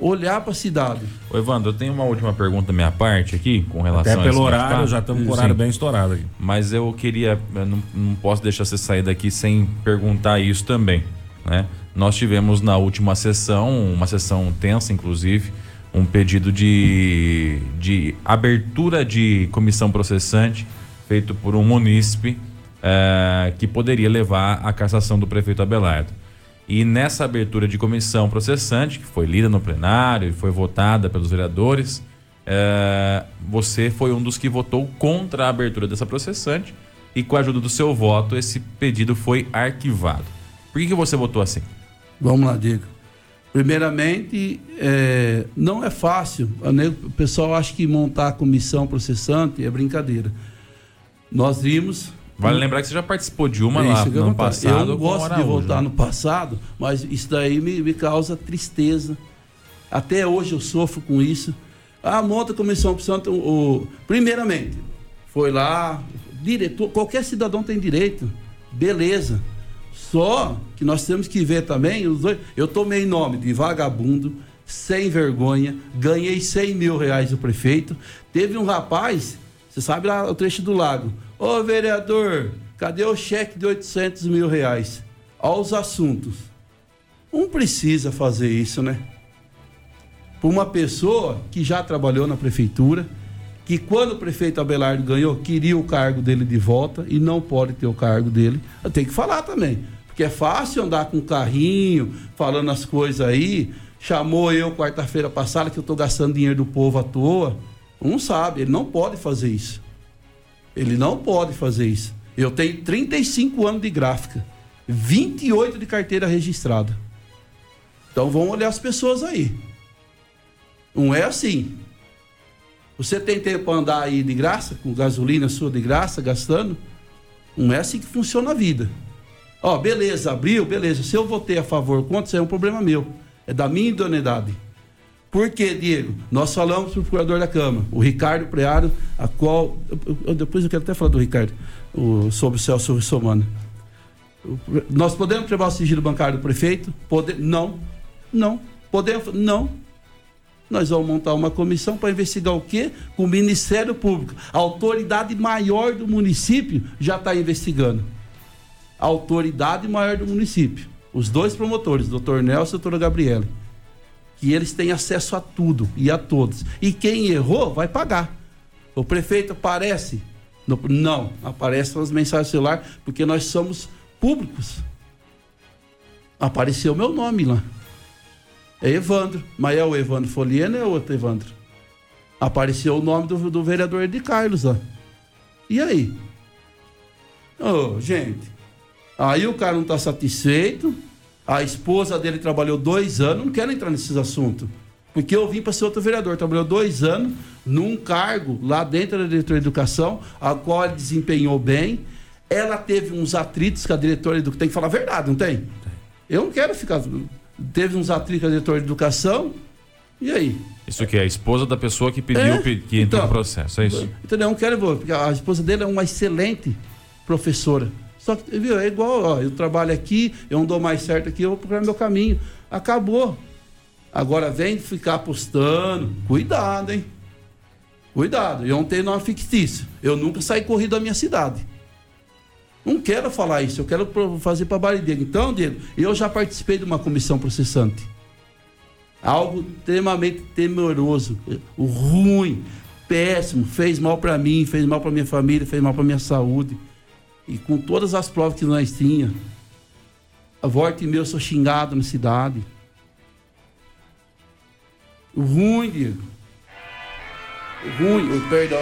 Olhar para a cidade. Ô, Evandro, eu tenho uma última pergunta da minha parte aqui, com relação Até pelo horário, já estamos com o horário bem estourado aqui. Mas eu queria, eu não, não posso deixar você sair daqui sem perguntar isso também. Né? Nós tivemos na última sessão, uma sessão tensa, inclusive, um pedido de, de abertura de comissão processante feito por um munícipe é, que poderia levar à cassação do prefeito Abelardo. E nessa abertura de comissão processante, que foi lida no plenário e foi votada pelos vereadores, é, você foi um dos que votou contra a abertura dessa processante e com a ajuda do seu voto esse pedido foi arquivado. Por que, que você votou assim? Vamos lá, Diego. Primeiramente, é, não é fácil. O pessoal acha que montar a comissão processante é brincadeira. Nós vimos Vale lembrar que você já participou de uma lá no passado. Eu gosto de voltar no passado, mas isso daí me, me, causa tristeza. Até hoje eu sofro com isso. A monta a comissão o, o, primeiramente, foi lá, diretor, qualquer cidadão tem direito, beleza. Só que nós temos que ver também, os dois, eu tomei nome de vagabundo, sem vergonha, ganhei 100 mil reais do prefeito. Teve um rapaz, você sabe lá o trecho do lago, Ô vereador, cadê o cheque de 800 mil reais? Olha os assuntos. Não precisa fazer isso, né? Para uma pessoa que já trabalhou na prefeitura, que quando o prefeito Abelardo ganhou, queria o cargo dele de volta e não pode ter o cargo dele, tem que falar também. Porque é fácil andar com um carrinho, falando as coisas aí. Chamou eu quarta-feira passada que eu estou gastando dinheiro do povo à toa. Não sabe, ele não pode fazer isso. Ele não pode fazer isso. Eu tenho 35 anos de gráfica, 28 de carteira registrada. Então vamos olhar as pessoas aí. Não é assim. Você tem tempo para andar aí de graça, com gasolina sua de graça, gastando? Não é assim que funciona a vida. Ó, beleza, abriu, beleza. Se eu votei a favor contra, isso é um problema meu. É da minha idoneidade. Por quê, Diego? Nós falamos para o procurador da Câmara, o Ricardo Prearo, a qual. Eu, eu, depois eu quero até falar do Ricardo, o, sobre o Celso Somano. Nós podemos levar o sigilo bancário do prefeito? Pode, não. Não. Podemos? Não. Nós vamos montar uma comissão para investigar o quê? Com o Ministério Público. A autoridade maior do município já está investigando. A autoridade maior do município. Os dois promotores, doutor Nelson e doutora Gabriela que eles têm acesso a tudo e a todos. E quem errou vai pagar. O prefeito aparece? No, não, aparece nas mensagens celular, porque nós somos públicos. Apareceu meu nome lá. É Evandro, mas é o Evandro Folieno ou é outro Evandro? Apareceu o nome do, do vereador de Carlos lá. E aí? Ô, oh, gente, Aí o cara não está satisfeito, a esposa dele trabalhou dois anos, não quero entrar nesses assuntos. Porque eu vim para ser outro vereador, trabalhou dois anos num cargo lá dentro da diretoria de educação, a qual ele desempenhou bem. Ela teve uns atritos com a diretora de educação. Tem que falar a verdade, não tem? Eu não quero ficar. Teve uns atritos com a diretora de educação. E aí? Isso que é a esposa da pessoa que pediu É, que entrou então, no processo, é isso? Entendeu? Eu não quero, porque a esposa dele é uma excelente professora. Só que, viu, é igual, ó, eu trabalho aqui, eu não dou mais certo aqui, eu vou procurar meu caminho. Acabou. Agora vem ficar apostando. Cuidado, hein? Cuidado. Eu não tenho nome fictício. Eu nunca saí corrido da minha cidade. Não quero falar isso, eu quero fazer para Barideira. Então, Diego, eu já participei de uma comissão processante. Algo extremamente temeroso, ruim, péssimo, fez mal para mim, fez mal para minha família, fez mal para minha saúde. E com todas as provas que nós tinha, a volta e meia eu sou xingado na cidade. O ruim, Diego. O ruim, o perdão.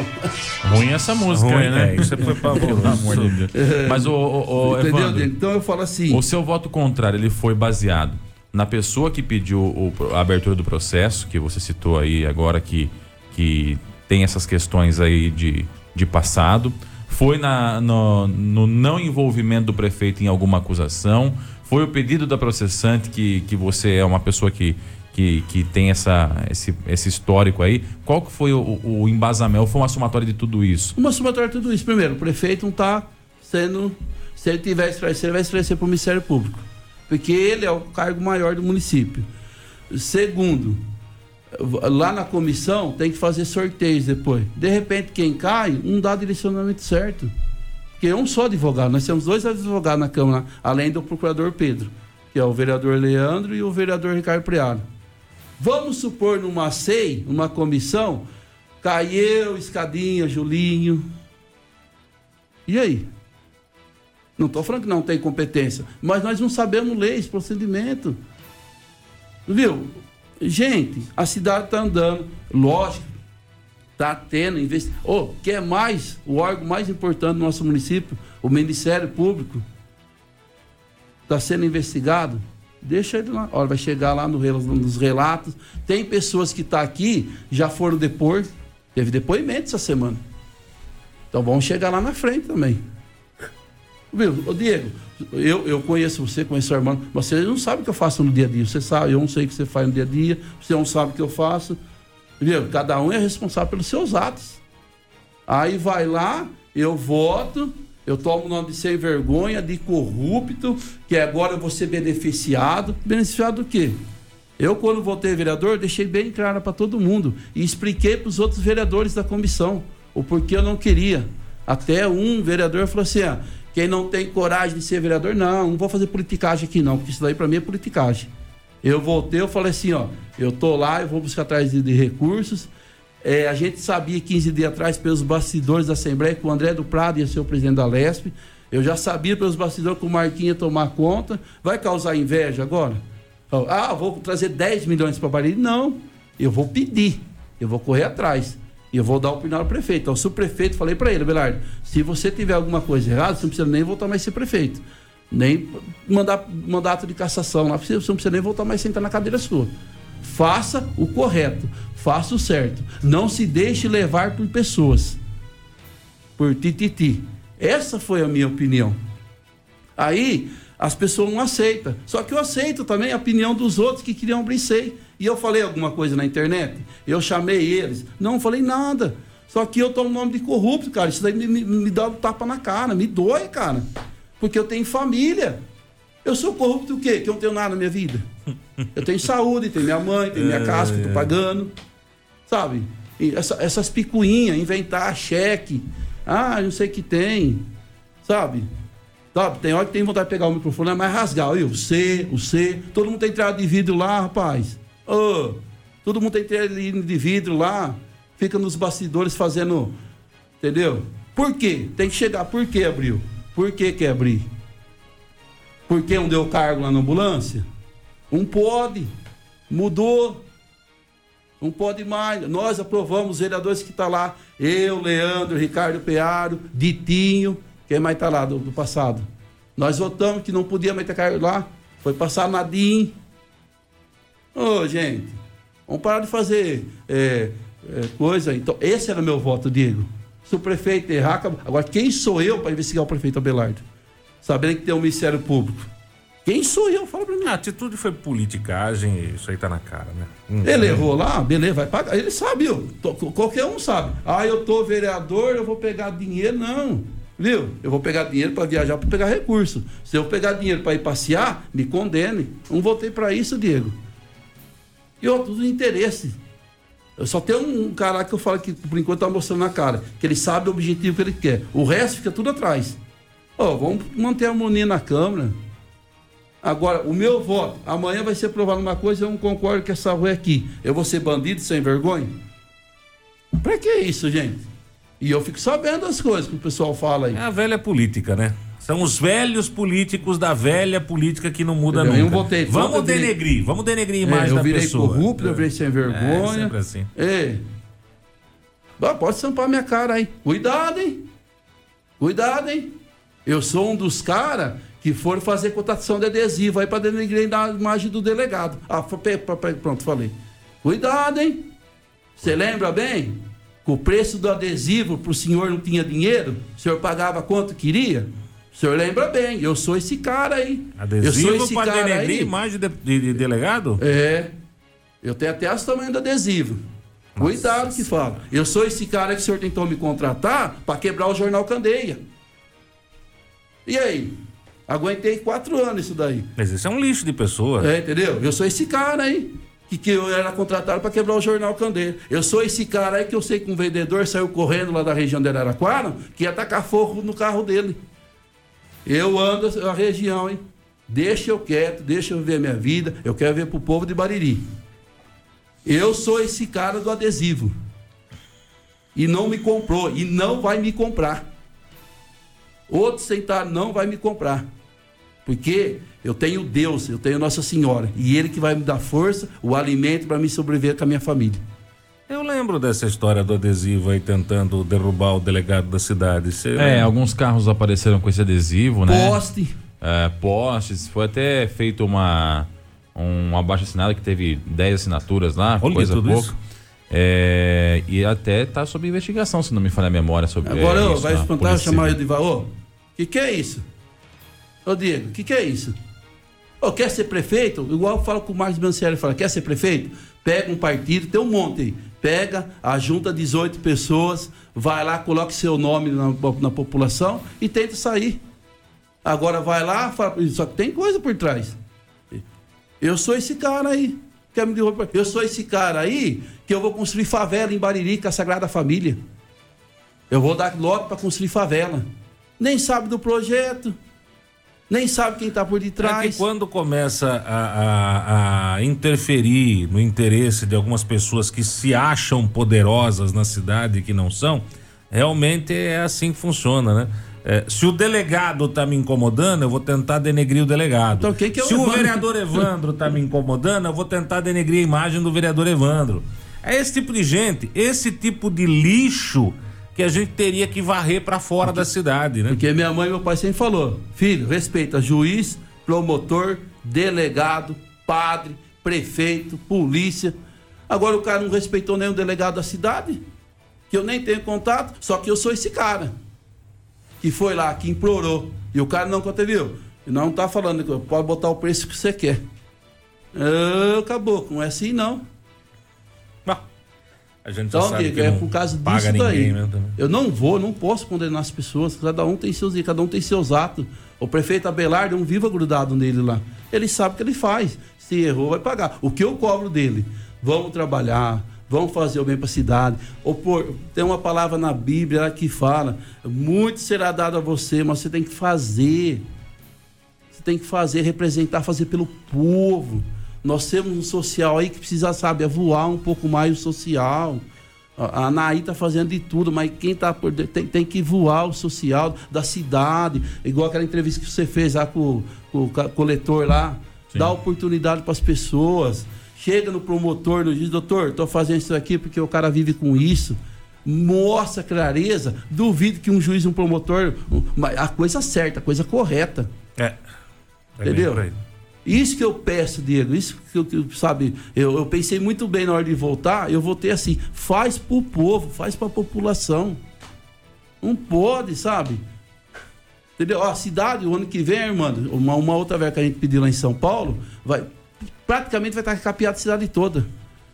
Ruim essa música, Ruim, aí, né? é, isso foi pavoroso. Pelo amor de Deus. Mas, o, o, o Entendeu, Evandro? Então eu falo assim. o seu voto contrário, ele foi baseado na pessoa que pediu o- a abertura do processo, que você citou aí agora, que, que tem essas questões aí de, de passado. Foi na, no, no não envolvimento do prefeito em alguma acusação. Foi o pedido da processante que, que você é uma pessoa que, que, que tem essa, esse, esse histórico aí. Qual que foi o, o embasamento? Foi uma somatória de tudo isso? Uma somatória de tudo isso. Primeiro, o prefeito não está sendo. Se ele tiver esclarecer, ele vai esclarecer para o Ministério Público. Porque ele é o cargo maior do município. Segundo, lá na comissão tem que fazer sorteios depois. De repente, quem cai, não dá direcionamento certo. Porque eu não sou advogado, nós temos dois advogados na Câmara, além do procurador Pedro, que é o vereador Leandro e o vereador Ricardo Preado. Vamos supor numa SEI, numa comissão, cai eu, Escadinha, Julinho. E aí? Não estou falando que não tem competência, mas nós não sabemos leis, procedimento. Viu? Gente, a cidade está andando, lógico, está tendo investimento. Oh, quer mais? O órgão mais importante do nosso município, o Ministério Público, está sendo investigado. Deixa ele lá. Olha, vai chegar lá no nos relatos. Tem pessoas que estão aqui, já foram depor. Teve depoimento essa semana. Então vamos chegar lá na frente também. Ô, Diego, eu, eu conheço você, conheço o irmão, mas você não sabe o que eu faço no dia a dia. Você sabe, eu não sei o que você faz no dia a dia, você não sabe o que eu faço. Viu? Cada um é responsável pelos seus atos. Aí vai lá, eu voto, eu tomo o nome de sem vergonha, de corrupto, que agora eu vou ser beneficiado. Beneficiado do quê? Eu, quando votei vereador, deixei bem claro para todo mundo e expliquei para os outros vereadores da comissão o porquê eu não queria. Até um vereador falou assim: ah, quem não tem coragem de ser vereador, não, não vou fazer politicagem aqui, não, porque isso daí para mim é politicagem. Eu voltei, eu falei assim: ó, eu tô lá, eu vou buscar atrás de, de recursos. É, a gente sabia 15 dias atrás, pelos bastidores da Assembleia, que o André do Prado ia ser o presidente da Lesp. Eu já sabia pelos bastidores que o Marquinhos ia tomar conta. Vai causar inveja agora? Ah, vou trazer 10 milhões para Bariri. Não, eu vou pedir, eu vou correr atrás. E eu vou dar opinião ao prefeito. Então, se o prefeito, falei para ele, Belardo, se você tiver alguma coisa errada, você não precisa nem voltar mais a ser prefeito. Nem mandar mandato de cassação lá, você não precisa nem voltar mais a sentar na cadeira sua. Faça o correto, faça o certo. Não se deixe levar por pessoas. Por tititi. Essa foi a minha opinião. Aí as pessoas não aceitam. Só que eu aceito também a opinião dos outros que queriam abrir SEI. E eu falei alguma coisa na internet? Eu chamei eles. Não falei nada. Só que eu tomo o nome de corrupto, cara. Isso daí me, me, me dá um tapa na cara, me dói, cara. Porque eu tenho família. Eu sou corrupto o quê? Que eu não tenho nada na minha vida. Eu tenho saúde, tenho minha mãe, tenho minha casa que eu tô pagando. Sabe? Essa- essas picuinhas, inventar cheque. Ah, não sei o que tem. Sabe? Sabe? Tem hora que tem vontade de pegar o microfone, mas rasgar. Olha, o C, o C. Todo mundo tem entrada de vidro lá, rapaz. Ô, todo mundo tem entrada de vidro lá. Fica nos bastidores fazendo. Entendeu? Por quê? Tem que chegar. Por que abriu? Por que quer abrir? Por que não deu cargo lá na ambulância? Não pode. Mudou. Não pode mais. Nós aprovamos os vereadores que estão lá. Eu, Leandro, Ricardo Pearo, Ditinho. Quem mais está lá do, do passado? Nós votamos que não podia meter carro lá. Foi passar na DIN. Ô, gente, vamos parar de fazer é, é, coisa. Então, esse era meu voto, Diego. Se o prefeito errar, agora quem sou eu para investigar o prefeito Abelardo? Sabendo que tem um Ministério Público. Quem sou eu? Fala pra mim. A atitude foi politicagem, isso aí tá na cara, né? Hum, ele errou lá, beleza, vai pagar. Ele sabe, viu? qualquer um sabe. Ah, eu tô vereador, eu vou pegar dinheiro. Não. Viu? Eu vou pegar dinheiro para viajar, para pegar recurso. Se eu pegar dinheiro para ir passear, me condene. Não votei para isso, Diego. E outro, tudo interesse. Eu só tenho um cara que eu falo que por enquanto tá mostrando na cara, que ele sabe o objetivo que ele quer. O resto fica tudo atrás. Oh, vamos manter a harmonia na Câmara. Agora, o meu voto, amanhã vai ser provado uma coisa, eu não concordo que essa rua é aqui. Eu vou ser bandido sem vergonha? Pra que isso, gente? E eu fico sabendo as coisas que o pessoal fala aí. É a velha política, né? São os velhos políticos da velha política que não muda nunca. Eu votei, vamos eu denegrir, virei... vamos denegrir mais é, da pessoa. Eu virei corrupto, eu virei sem vergonha. É, sempre assim. É. pode sampar minha cara aí. Cuidado, hein? Cuidado, hein? Eu sou um dos caras que foram fazer cotação de adesivo aí para denegrir a imagem do delegado. Ah, pronto, falei. Cuidado, hein? Você lembra bem? Que o preço do adesivo para o senhor não tinha dinheiro? O senhor pagava quanto queria? O senhor lembra bem, eu sou esse cara aí. Adesivo eu sou esse cara aí. imagem de, de, de, delegado? É. Eu tenho até as tamanho do adesivo. Nossa. Cuidado que fala. Eu sou esse cara que o senhor tentou me contratar para quebrar o jornal Candeia. E aí? Aguentei quatro anos isso daí. Mas isso é um lixo de pessoa. É, entendeu? Eu sou esse cara aí. Que, que eu era contratado para quebrar o jornal Candeia. Eu sou esse cara aí que eu sei que um vendedor saiu correndo lá da região de Araraquara que ia tacar fogo no carro dele. Eu ando a região, hein? Deixa eu quieto, deixa eu ver minha vida. Eu quero ver pro povo de Bariri. Eu sou esse cara do adesivo. E não me comprou. E não vai me comprar. Outro sentar não vai me comprar. Porque eu tenho Deus, eu tenho Nossa Senhora. E Ele que vai me dar força, o alimento para me sobreviver com a minha família. Eu lembro dessa história do adesivo aí tentando derrubar o delegado da cidade. Você é, lembra? alguns carros apareceram com esse adesivo, né? Poste. É, postes. Foi até feito uma um abaixo assinado que teve 10 assinaturas lá, Olha coisa pouco. Isso. É, e até está sob investigação, se não me falha a memória sobre Agora, é, isso, vai espantar chamar ele de valor? O que, que é isso? Ô Diego, o que, que é isso? Ô, quer ser prefeito? Igual eu falo com o Marcos Mancieri, fala, quer ser prefeito? Pega um partido, tem um monte aí pega, ajunta 18 pessoas, vai lá, coloque seu nome na, na população e tenta sair. Agora vai lá, fala, só que tem coisa por trás. Eu sou esse cara aí. Quer me Eu sou esse cara aí que eu vou construir favela em Bariri com a Sagrada Família. Eu vou dar lote para construir favela. Nem sabe do projeto, nem sabe quem está por detrás. É que quando começa a, a, a, interferir no interesse de algumas pessoas que se acham poderosas na cidade e que não são, realmente é assim que funciona, né? É, se o delegado está me incomodando, eu vou tentar denegrir o delegado. Então, que que é o se Evandro? o vereador Evandro está me incomodando, eu vou tentar denegrir a imagem do vereador Evandro. É esse tipo de gente, esse tipo de lixo que a gente teria que varrer para fora porque, da cidade, né? Porque minha mãe e meu pai sempre falou: filho, respeita juiz, promotor, delegado, padre, prefeito, polícia. Agora o cara não respeitou o delegado da cidade, que eu nem tenho contato, só que eu sou esse cara que foi lá, que implorou. E o cara não conta, viu? Não tá falando que pode botar o preço que você quer. Ah, acabou, não é assim não. A gente então, sabe que é por causa disso daí. Eu não vou, não posso condenar as pessoas. Cada um tem seus, cada um tem seus atos. O prefeito Abelardo não viva grudado nele lá. Ele sabe o que ele faz. Se errou, vai pagar. O que eu cobro dele? Vamos trabalhar, vamos fazer o bem para a cidade. Por, tem uma palavra na Bíblia que fala: muito será dado a você, mas você tem que fazer. Você tem que fazer, representar, fazer pelo povo. Nós temos um social aí que precisa, sabe, voar um pouco mais o social. A Anaí está fazendo de tudo, mas quem tá por tem, tem que voar o social da cidade. Igual aquela entrevista que você fez lá com, com o coletor lá. Sim. Dá oportunidade para as pessoas. Chega no promotor, no diz, doutor, estou fazendo isso aqui porque o cara vive com isso. Mostra clareza. Duvido que um juiz, um promotor, a coisa certa, a coisa correta. É. é Entendeu? Isso que eu peço, Diego, isso que eu, sabe, eu, eu pensei muito bem na hora de voltar, eu voltei assim, faz pro povo, faz pra população. Não pode, sabe? Entendeu? A cidade, o ano que vem, irmão, uma, uma outra vez que a gente pediu lá em São Paulo, vai, praticamente vai estar capeada a cidade toda.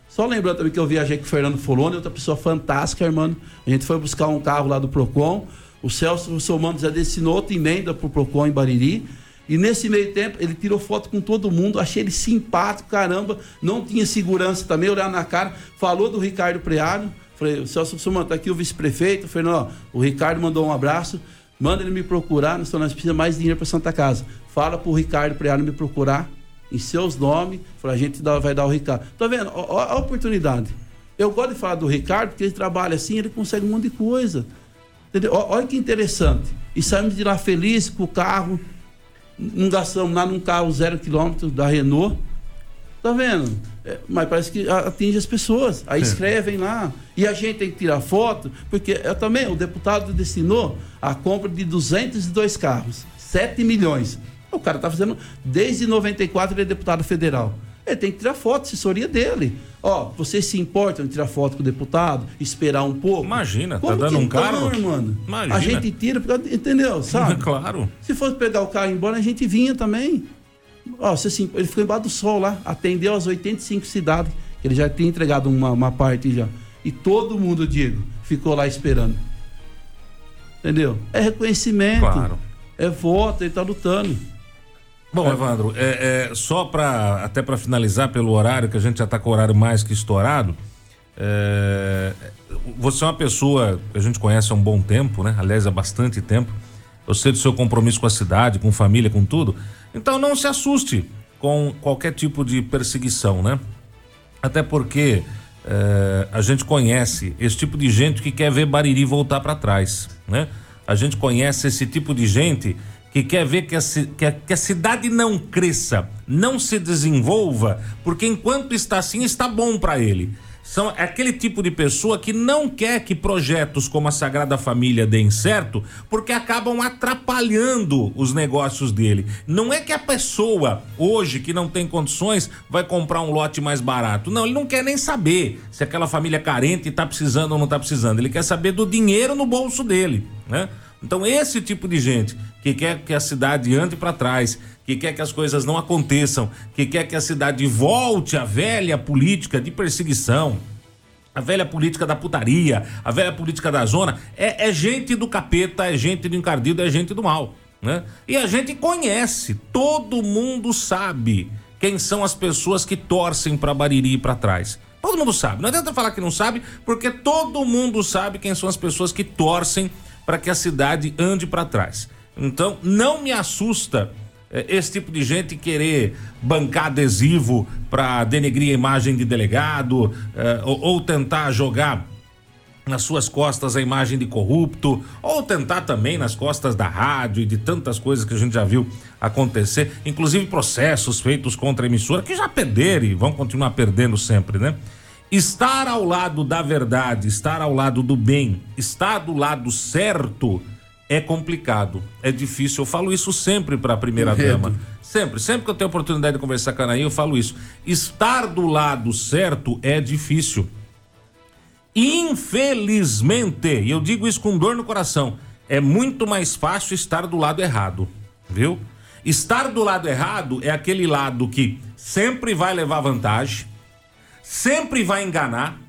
Só lembrando também que eu viajei com o Fernando Foloni, outra pessoa fantástica, irmão. A gente foi buscar um carro lá do Procon. O Celso Russomano já destinou outra emenda pro Procon em Bariri. E nesse meio tempo, ele tirou foto com todo mundo, achei ele simpático, caramba, não tinha segurança também, olhar na cara, falou do Ricardo Preado, falei, o Celso Suman, tá aqui o vice-prefeito, falei, ó, o Ricardo mandou um abraço, manda ele me procurar, nós, nós precisamos mais dinheiro para Santa Casa. Fala pro Ricardo Preado me procurar, em seus nomes, falei, a gente dá, vai dar o Ricardo. Tá vendo? Ó, a oportunidade. Eu gosto de falar do Ricardo, porque ele trabalha assim, ele consegue um monte de coisa. Entendeu? Olha que interessante. E saímos de lá felizes com o carro, não gastamos nada num carro zero quilômetro da Renault. Tá vendo? É, mas parece que atinge as pessoas. Aí é. escrevem lá. E a gente tem que tirar foto, porque eu também, o deputado destinou a compra de 202 carros, 7 milhões. O cara tá fazendo, desde 94 ele é deputado federal. Ele tem que tirar foto, assessoria dele. Ó, vocês se importam de tirar foto com o deputado, esperar um pouco? Imagina, tá Como tá dando um carro? mano? Imagina. A gente tira, entendeu? Sabe? claro. Se fosse pegar o carro e ir embora, a gente vinha também. Ó, você, assim, ele ficou embaixo do sol lá, atendeu as 85 cidades, ele já tinha entregado uma, uma parte já. E todo mundo, Diego, ficou lá esperando. Entendeu? É reconhecimento. Claro. É voto, ele tá lutando. Bom, é. Evandro, é, é só para até para finalizar pelo horário, que a gente já está com o horário mais que estourado. É, você é uma pessoa que a gente conhece há um bom tempo, né? Aliás, há bastante tempo. Eu sei do seu compromisso com a cidade, com família, com tudo. Então não se assuste com qualquer tipo de perseguição, né? Até porque é, a gente conhece esse tipo de gente que quer ver Bariri voltar para trás, né? A gente conhece esse tipo de gente que quer ver que a, que que a cidade não cresça, não se desenvolva, porque enquanto está assim, está bom para ele. São é aquele tipo de pessoa que não quer que projetos como a Sagrada Família deem certo, porque acabam atrapalhando os negócios dele. Não é que a pessoa, hoje, que não tem condições, vai comprar um lote mais barato. Não, ele não quer nem saber se aquela família carente está precisando ou não está precisando. Ele quer saber do dinheiro no bolso dele, né? Então, esse tipo de gente que quer que a cidade ande para trás, que quer que as coisas não aconteçam, que quer que a cidade volte à velha política de perseguição, a velha política da putaria, a velha política da zona, é, é gente do capeta, é gente do encardido, é gente do mal. Né? E a gente conhece, todo mundo sabe quem são as pessoas que torcem para Bariri para trás. Todo mundo sabe. Não adianta falar que não sabe, porque todo mundo sabe quem são as pessoas que torcem para que a cidade ande para trás. Então, não me assusta é, esse tipo de gente querer bancar adesivo para denegrir a imagem de delegado é, ou, ou tentar jogar nas suas costas a imagem de corrupto, ou tentar também nas costas da rádio e de tantas coisas que a gente já viu acontecer, inclusive processos feitos contra a emissora que já perderam e vão continuar perdendo sempre, né? Estar ao lado da verdade, estar ao lado do bem, estar do lado certo é complicado, é difícil. Eu falo isso sempre para a primeira dama. Sempre, sempre que eu tenho oportunidade de conversar com a Anaí, eu falo isso. Estar do lado certo é difícil. Infelizmente, e eu digo isso com dor no coração, é muito mais fácil estar do lado errado, viu? Estar do lado errado é aquele lado que sempre vai levar vantagem, sempre vai enganar,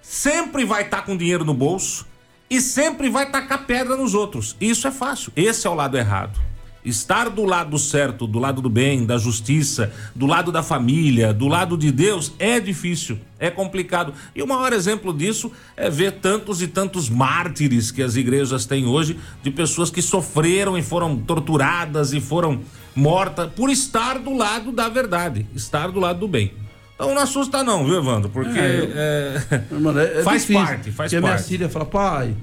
sempre vai estar tá com dinheiro no bolso e sempre vai tacar pedra nos outros. Isso é fácil. Esse é o lado errado. Estar do lado certo, do lado do bem, da justiça, do lado da família, do lado de Deus é difícil, é complicado. E o maior exemplo disso é ver tantos e tantos mártires que as igrejas têm hoje, de pessoas que sofreram e foram torturadas e foram mortas por estar do lado da verdade, estar do lado do bem. Então não assusta não, viu, Evandro? Porque é, é, mano, é, é faz difícil, parte, faz parte. a minha filha fala, pai,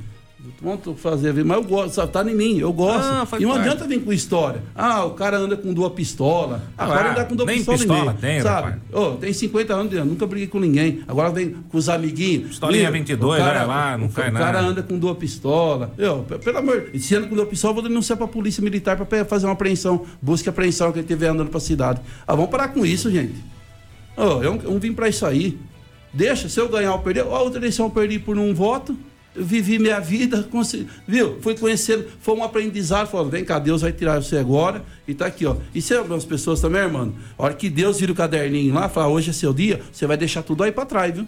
Vamos fazer, mas eu gosto, sabe, tá em mim, eu gosto. Ah, e não parte. adianta vir com história. Ah, o cara anda com duas pistolas. Agora ah, andar com duas pistolas pistola tem, sabe? Oh, tem 50 anos, eu nunca briguei com ninguém. Agora vem com os amiguinhos. Pistolinha 22, cara, vai lá, não cai nada. O cara anda com duas pistolas. Eu, pelo amor, se anda com duas pistolas, vou denunciar pra polícia militar pra fazer uma apreensão, busca apreensão que ele estiver andando pra cidade. Ah, vamos parar com isso, gente. Oh, eu, não vim pra isso aí. Deixa, se eu ganhar ou perder, a outra eleição eu perdi por um voto, vivi minha vida, consegui, viu? Fui conhecendo, foi um aprendizado, falando, vem cá, Deus vai tirar você agora, e tá aqui, ó. E se algumas pessoas também, irmão, a hora que Deus vira o caderninho lá, fala, hoje é seu dia, você vai deixar tudo aí para trás, viu?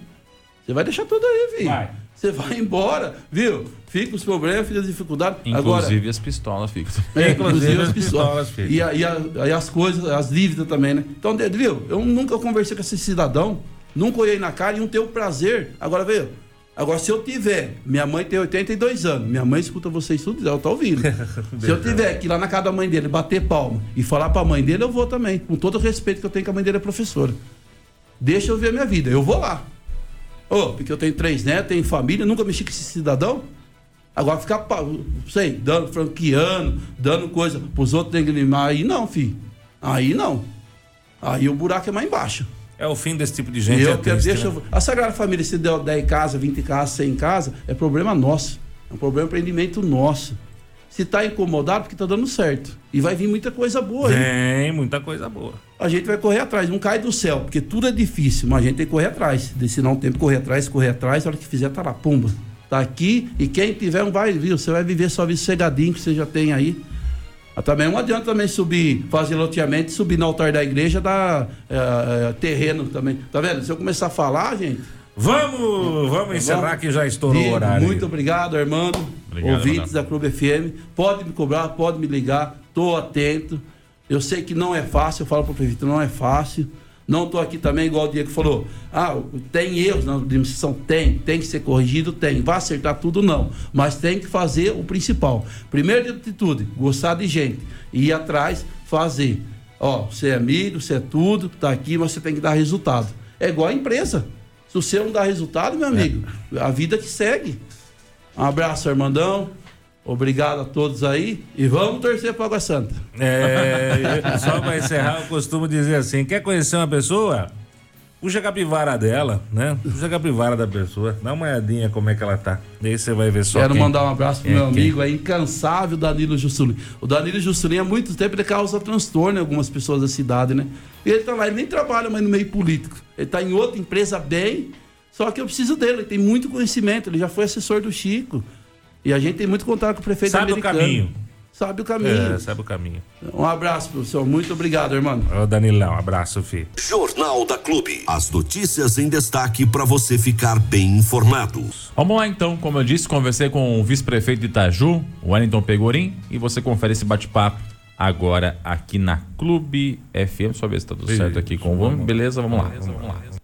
Você vai deixar tudo aí, viu? Vai. Você vai embora, viu? Fica os problemas, fica as dificuldades. Inclusive Agora, as pistolas ficam. É, inclusive as pistolas. ficam. E, a, e, a, e, as coisas, as dívidas também, né? Então, viu? Eu nunca conversei com esse cidadão, nunca olhei na cara e não tenho prazer. Agora, viu? Agora, se eu tiver, minha mãe tem 82 anos, minha mãe escuta vocês tudo, ela tá ouvindo. se eu tiver que ir lá na casa da mãe dele, bater palma e falar pra mãe dele, eu vou também, com todo o respeito que eu tenho que a mãe dele é professora. Deixa eu ver a minha vida, eu vou lá. Oh, porque eu tenho três netos, tenho família, nunca mexi com esse cidadão. Agora ficar, sei, dando, franqueando, dando coisa pros outros tem que limar, aí não, filho. Aí não. Aí o buraco é mais embaixo. É o fim desse tipo de gente. Eu é quero, triste, deixa né? a Sagrada Família, se deu 10 casas, 20 casas, 100 casas, é problema nosso. É um problema empreendimento nosso. Se está incomodado, porque está dando certo. E vai vir muita coisa boa. Tem muita coisa boa. A gente vai correr atrás, não cai do céu, porque tudo é difícil, mas a gente tem que correr atrás. Destinar um tempo correr atrás, correr atrás, a hora que fizer, tá lá, pumba. Tá aqui, e quem tiver um vai, viu? Você vai viver sua vida cegadinho que você já tem aí. Ah, também não adianta também subir, fazer loteamento, subir no altar da igreja, dar é, é, terreno também. Tá vendo? Se eu começar a falar, gente. Vamos, vamos encerrar que já estourou o horário. Muito obrigado, Armando. Obrigado, ouvintes da Clube FM. Pode me cobrar, pode me ligar, estou atento. Eu sei que não é fácil, eu falo para o prefeito, não é fácil. Não estou aqui também, igual o Diego falou. Ah, tem erros na administração? Tem. Tem que ser corrigido? Tem. Vai acertar tudo? Não. Mas tem que fazer o principal. Primeiro de tudo, gostar de gente. Ir atrás, fazer. Ó, você é amigo, você é tudo, tá aqui, mas você tem que dar resultado. É igual a empresa. Se você não dá resultado, meu amigo, é. a vida que segue. Um abraço, Armandão. Obrigado a todos aí e vamos torcer para Água Santa. É, só para encerrar, eu costumo dizer assim: quer conhecer uma pessoa? Puxa a capivara dela, né? Puxa a capivara da pessoa, dá uma olhadinha como é que ela tá. E aí você vai ver só. Quero quem... mandar um abraço pro é, meu amigo aí, incansável Danilo Jussulin. O Danilo Jussulin há muito tempo ele causa transtorno em algumas pessoas da cidade, né? E ele tá lá, ele nem trabalha mais no meio político. Ele tá em outra empresa bem, só que eu preciso dele, ele tem muito conhecimento, ele já foi assessor do Chico. E a gente tem muito contato com o prefeito sabe americano. Sabe o caminho. Sabe o caminho. É, sabe o caminho. Um abraço, professor. Muito obrigado, irmão. Ô, Danilão, um abraço, filho. Jornal da Clube. As notícias em destaque para você ficar bem informado. Vamos lá, então. Como eu disse, conversei com o vice-prefeito de Itaju, Wellington Pegorim, e você confere esse bate-papo agora aqui na Clube FM. Só ver se tá tudo certo aqui com o vamos. Beleza, vamos lá. Beleza, vamos lá.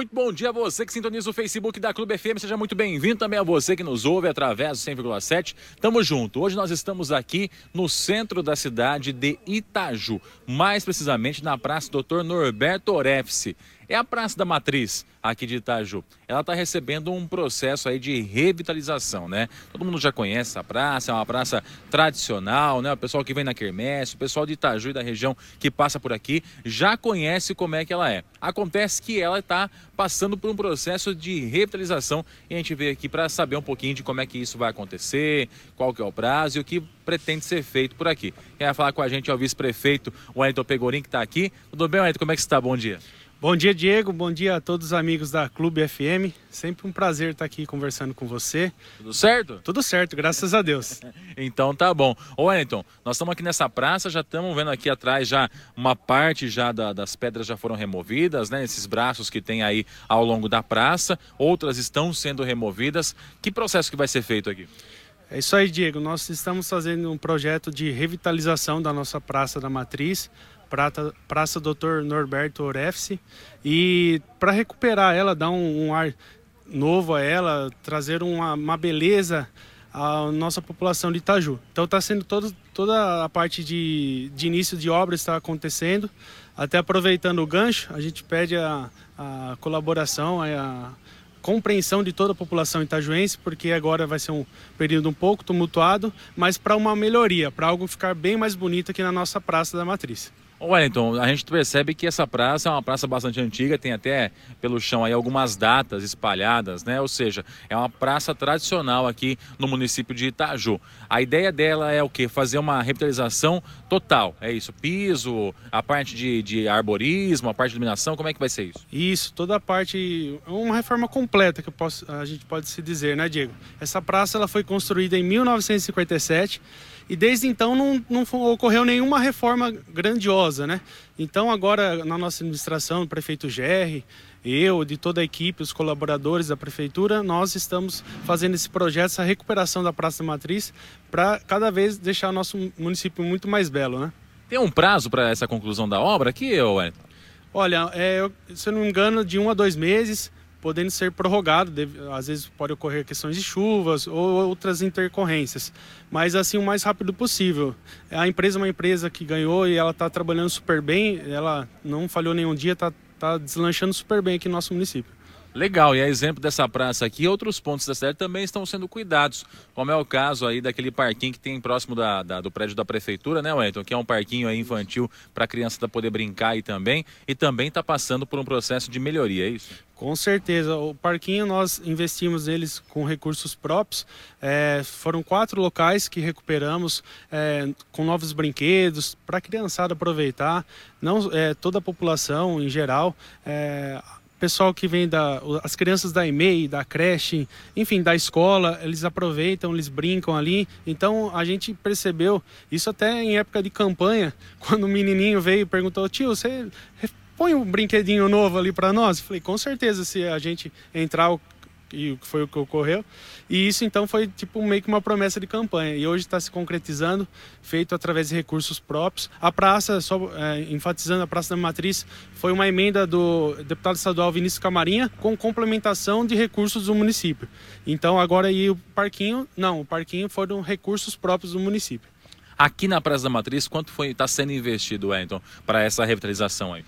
Muito bom dia a você que sintoniza o Facebook da Clube FM. Seja muito bem-vindo também a você que nos ouve através do 100,7. Tamo junto. Hoje nós estamos aqui no centro da cidade de Itaju, mais precisamente na Praça Doutor Norberto Orefse é a Praça da Matriz, aqui de Itaju. Ela está recebendo um processo aí de revitalização, né? Todo mundo já conhece a praça, é uma praça tradicional, né? O pessoal que vem na quermesse, o pessoal de Itaju e da região que passa por aqui já conhece como é que ela é. Acontece que ela está passando por um processo de revitalização e a gente veio aqui para saber um pouquinho de como é que isso vai acontecer, qual que é o prazo e o que pretende ser feito por aqui. Quem vai falar com a gente é o vice-prefeito Wellington Pegorim, que está aqui. Tudo bem, Wellington? Como é que está? Bom dia. Bom dia, Diego. Bom dia a todos os amigos da Clube FM. Sempre um prazer estar aqui conversando com você. Tudo certo? Tudo certo, graças a Deus. então tá bom. Ô Wellington, nós estamos aqui nessa praça, já estamos vendo aqui atrás já uma parte já da, das pedras já foram removidas, né? Esses braços que tem aí ao longo da praça, outras estão sendo removidas. Que processo que vai ser feito aqui? É isso aí, Diego. Nós estamos fazendo um projeto de revitalização da nossa Praça da Matriz Prata, Praça Doutor Norberto Orefse. E para recuperar ela, dar um, um, ar novo a ela, trazer uma, uma beleza a nossa população de Itaju. Então está sendo todo, toda a parte de, de início de obra está acontecendo. Até aproveitando o gancho, a gente pede a, a colaboração, a, compreensão de toda a população itajuense, porque agora vai ser um período um pouco tumultuado, mas para uma melhoria, para algo ficar bem mais bonito aqui na nossa Praça da Matriz. Wellington, a gente percebe que essa praça é uma praça bastante antiga, tem até pelo chão aí algumas datas espalhadas, né? Ou seja, é uma praça tradicional aqui no município de Itaju. A ideia dela é o quê? Fazer uma revitalização total, é isso? Piso, a parte de, de arborismo, a parte de iluminação, como é que vai ser isso? Isso, toda a parte, uma reforma completa que posso, a gente pode se dizer, né, Diego? Essa praça ela foi construída em 1957 e desde então não, não ocorreu nenhuma reforma grandiosa, né? Então agora na nossa administração, o prefeito Gerri, eu, de toda a equipe, os colaboradores da prefeitura, nós estamos fazendo esse projeto, essa recuperação da Praça Matriz, para cada vez deixar o nosso município muito mais belo, né? Tem um prazo para essa conclusão da obra aqui, Wellington? Olha, é, se eu não me engano, de um a dois meses podendo ser prorrogado. Às vezes pode ocorrer questões de chuvas ou outras intercorrências, mas assim o mais rápido possível. A empresa é uma empresa que ganhou e ela está trabalhando super bem, ela não falhou nenhum dia, está tá deslanchando super bem aqui no nosso município. Legal, e a exemplo dessa praça aqui, outros pontos da cidade também estão sendo cuidados, como é o caso aí daquele parquinho que tem próximo da, da do prédio da prefeitura, né, Wellington? Que é um parquinho aí infantil para a criança poder brincar aí também, e também está passando por um processo de melhoria, é isso? Com certeza, o parquinho nós investimos neles com recursos próprios, é, foram quatro locais que recuperamos é, com novos brinquedos para a criançada aproveitar, não é, toda a população em geral é, pessoal que vem da as crianças da EMEI, da creche, enfim, da escola, eles aproveitam, eles brincam ali. Então a gente percebeu isso até em época de campanha, quando o menininho veio e perguntou: "Tio, você põe um brinquedinho novo ali para nós?" Eu falei: "Com certeza, se a gente entrar e foi o que ocorreu. E isso então foi tipo meio que uma promessa de campanha. E hoje está se concretizando, feito através de recursos próprios. A praça, só é, enfatizando a Praça da Matriz, foi uma emenda do deputado estadual Vinícius Camarinha com complementação de recursos do município. Então agora aí o parquinho, não, o parquinho foram recursos próprios do município. Aqui na Praça da Matriz, quanto foi está sendo investido, Wellington, para essa revitalização aí?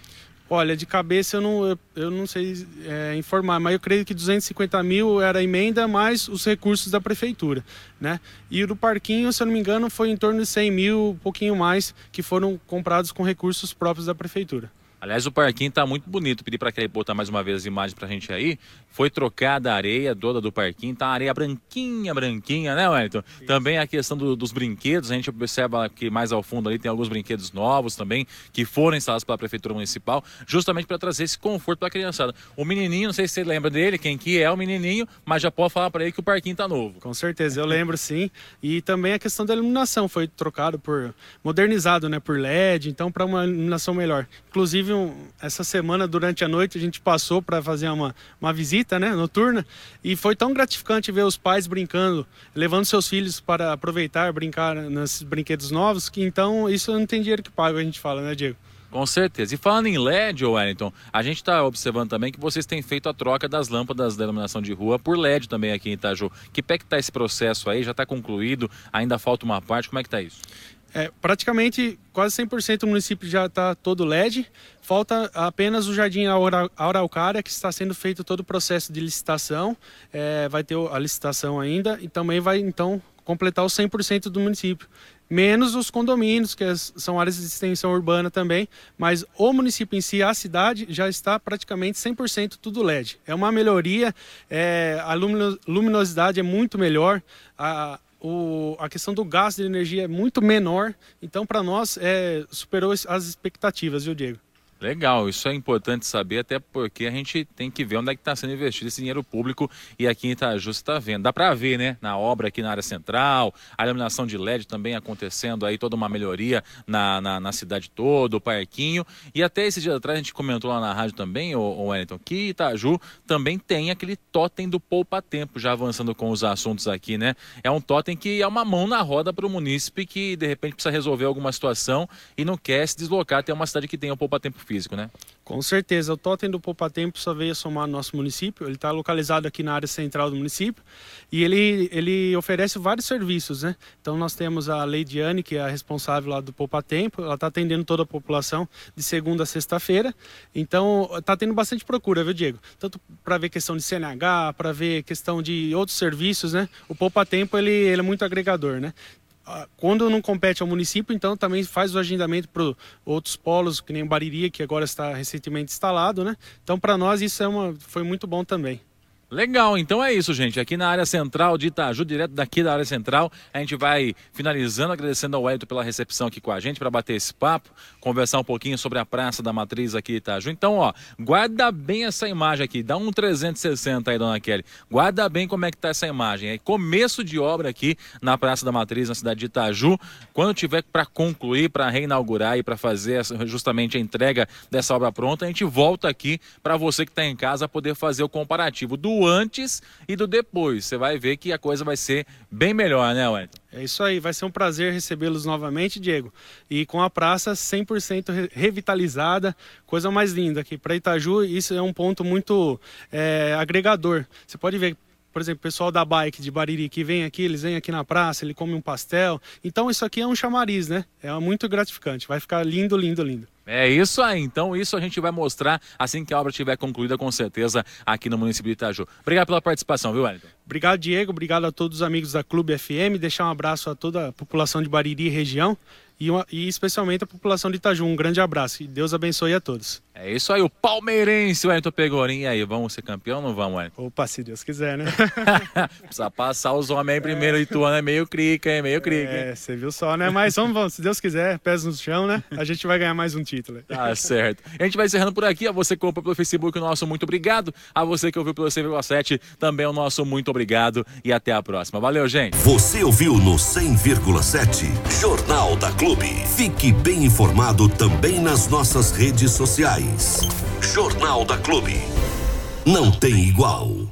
Olha, de cabeça eu não, eu, não sei é, informar, mas eu creio que 250 mil era a emenda mais os recursos da prefeitura, né? E do parquinho, se eu não me engano, foi em torno de 100 mil, um pouquinho mais, que foram comprados com recursos próprios da prefeitura. Aliás, o parquinho está muito bonito. Pedi para ele botar mais uma vez as imagens para a gente aí. Foi trocada a areia toda do parquinho, tá uma areia branquinha, branquinha, né, Wellington? Isso. Também a questão do, dos brinquedos, a gente observa que mais ao fundo ali tem alguns brinquedos novos também, que foram instalados pela Prefeitura Municipal, justamente para trazer esse conforto para a criançada. O menininho, não sei se você lembra dele, quem que é o menininho, mas já pode falar para ele que o parquinho tá novo. Com certeza, eu lembro sim. E também a questão da iluminação foi trocado por, modernizado, né, por LED, então para uma iluminação melhor. Inclusive, um, essa semana, durante a noite, a gente passou para fazer uma, uma visita né, noturna e foi tão gratificante ver os pais brincando, levando seus filhos para aproveitar, brincar nesses brinquedos novos, que então isso não tem dinheiro que paga, a gente fala, né, Diego? Com certeza. E falando em LED, Wellington, a gente está observando também que vocês têm feito a troca das lâmpadas da iluminação de rua por LED também aqui em Itaju. Que pé que está esse processo aí? Já está concluído? Ainda falta uma parte? Como é que está isso? É, praticamente quase 100% do município já está todo LED. Falta apenas o Jardim Araucária, que está sendo feito todo o processo de licitação. É, vai ter a licitação ainda e também vai então completar os 100% do município. Menos os condomínios, que são áreas de extensão urbana também, mas o município em si, a cidade, já está praticamente 100% tudo LED. É uma melhoria, é, a luminosidade é muito melhor, a, o, a questão do gasto de energia é muito menor, então para nós é, superou as expectativas, viu, Diego? Legal, isso é importante saber, até porque a gente tem que ver onde é que está sendo investido esse dinheiro público e aqui em Itaju você está vendo. Dá para ver, né? Na obra aqui na área central, a iluminação de LED também acontecendo aí, toda uma melhoria na, na, na cidade toda, o parquinho. E até esse dia atrás a gente comentou lá na rádio também, o, Wellington, que Itaju também tem aquele totem do poupa-tempo, já avançando com os assuntos aqui, né? É um totem que é uma mão na roda para o munícipe que de repente precisa resolver alguma situação e não quer se deslocar até uma cidade que tenha o poupa-tempo né? Com certeza, o totem do Poupa Tempo só veio somar no nosso município. Ele está localizado aqui na área central do município e ele, ele oferece vários serviços, né? Então nós temos a Leidiane, que é a responsável lá do Poupa Tempo. Ela está atendendo toda a população de segunda a sexta-feira. Então está tendo bastante procura, viu, Diego? Tanto para ver questão de CNH, para ver questão de outros serviços, né? O Poupa Tempo ele, ele é muito agregador, né? Ah, quando não compete ao município, então também faz o agendamento para outros polos, que nem Bariri, que agora está recentemente instalado, né? Então, para nós, isso é uma, foi muito bom também. Legal, então é isso, gente. Aqui na área central de Itaju, direto daqui da área central, a gente vai finalizando, agradecendo ao Edson pela recepção aqui com a gente, para bater esse papo, conversar um pouquinho sobre a Praça da Matriz aqui em Itaju. Então, ó, guarda bem essa imagem aqui, dá um 360 aí, dona Kelly. Guarda bem como é que tá essa imagem. É começo de obra aqui na Praça da Matriz, na cidade de Itaju. Quando tiver para concluir, para reinaugurar e para fazer justamente a entrega dessa obra pronta, a gente volta aqui para você que está em casa poder fazer o comparativo do antes e do depois. Você vai ver que a coisa vai ser bem melhor, né, Wellington? É isso aí, vai ser um prazer recebê-los novamente, Diego. E com a praça 100% revitalizada, coisa mais linda aqui. Para Itaju, isso é um ponto muito é, agregador. Você pode ver por exemplo, o pessoal da bike de Bariri que vem aqui, eles vêm aqui na praça, ele come um pastel. Então isso aqui é um chamariz, né? É muito gratificante. Vai ficar lindo, lindo, lindo. É isso aí, então isso a gente vai mostrar assim que a obra estiver concluída, com certeza, aqui no município de Itaju. Obrigado pela participação, viu, Wellington? Obrigado, Diego. Obrigado a todos os amigos da Clube FM. Deixar um abraço a toda a população de Bariri e região e, uma, e especialmente a população de Itaju. Um grande abraço e Deus abençoe a todos. É isso aí, o palmeirense, o Wellington Pegorim. E aí, vamos ser campeão ou não vamos, Wellington? Opa, se Deus quiser, né? Precisa passar os homens aí primeiro, é. Ituano é meio crica, é meio crica. É, você viu só, né? Mas vamos, vamos, se Deus quiser, pés no chão, né? A gente vai ganhar mais um título. Tá certo. A gente vai encerrando por aqui. A você que comprou pelo Facebook, o nosso muito obrigado. A você que ouviu pelo 100,7, também o nosso muito obrigado. E até a próxima. Valeu, gente. Você ouviu no 100,7 Jornal da Clube. Fique bem informado também nas nossas redes sociais. Jornal da Clube. Não tem igual.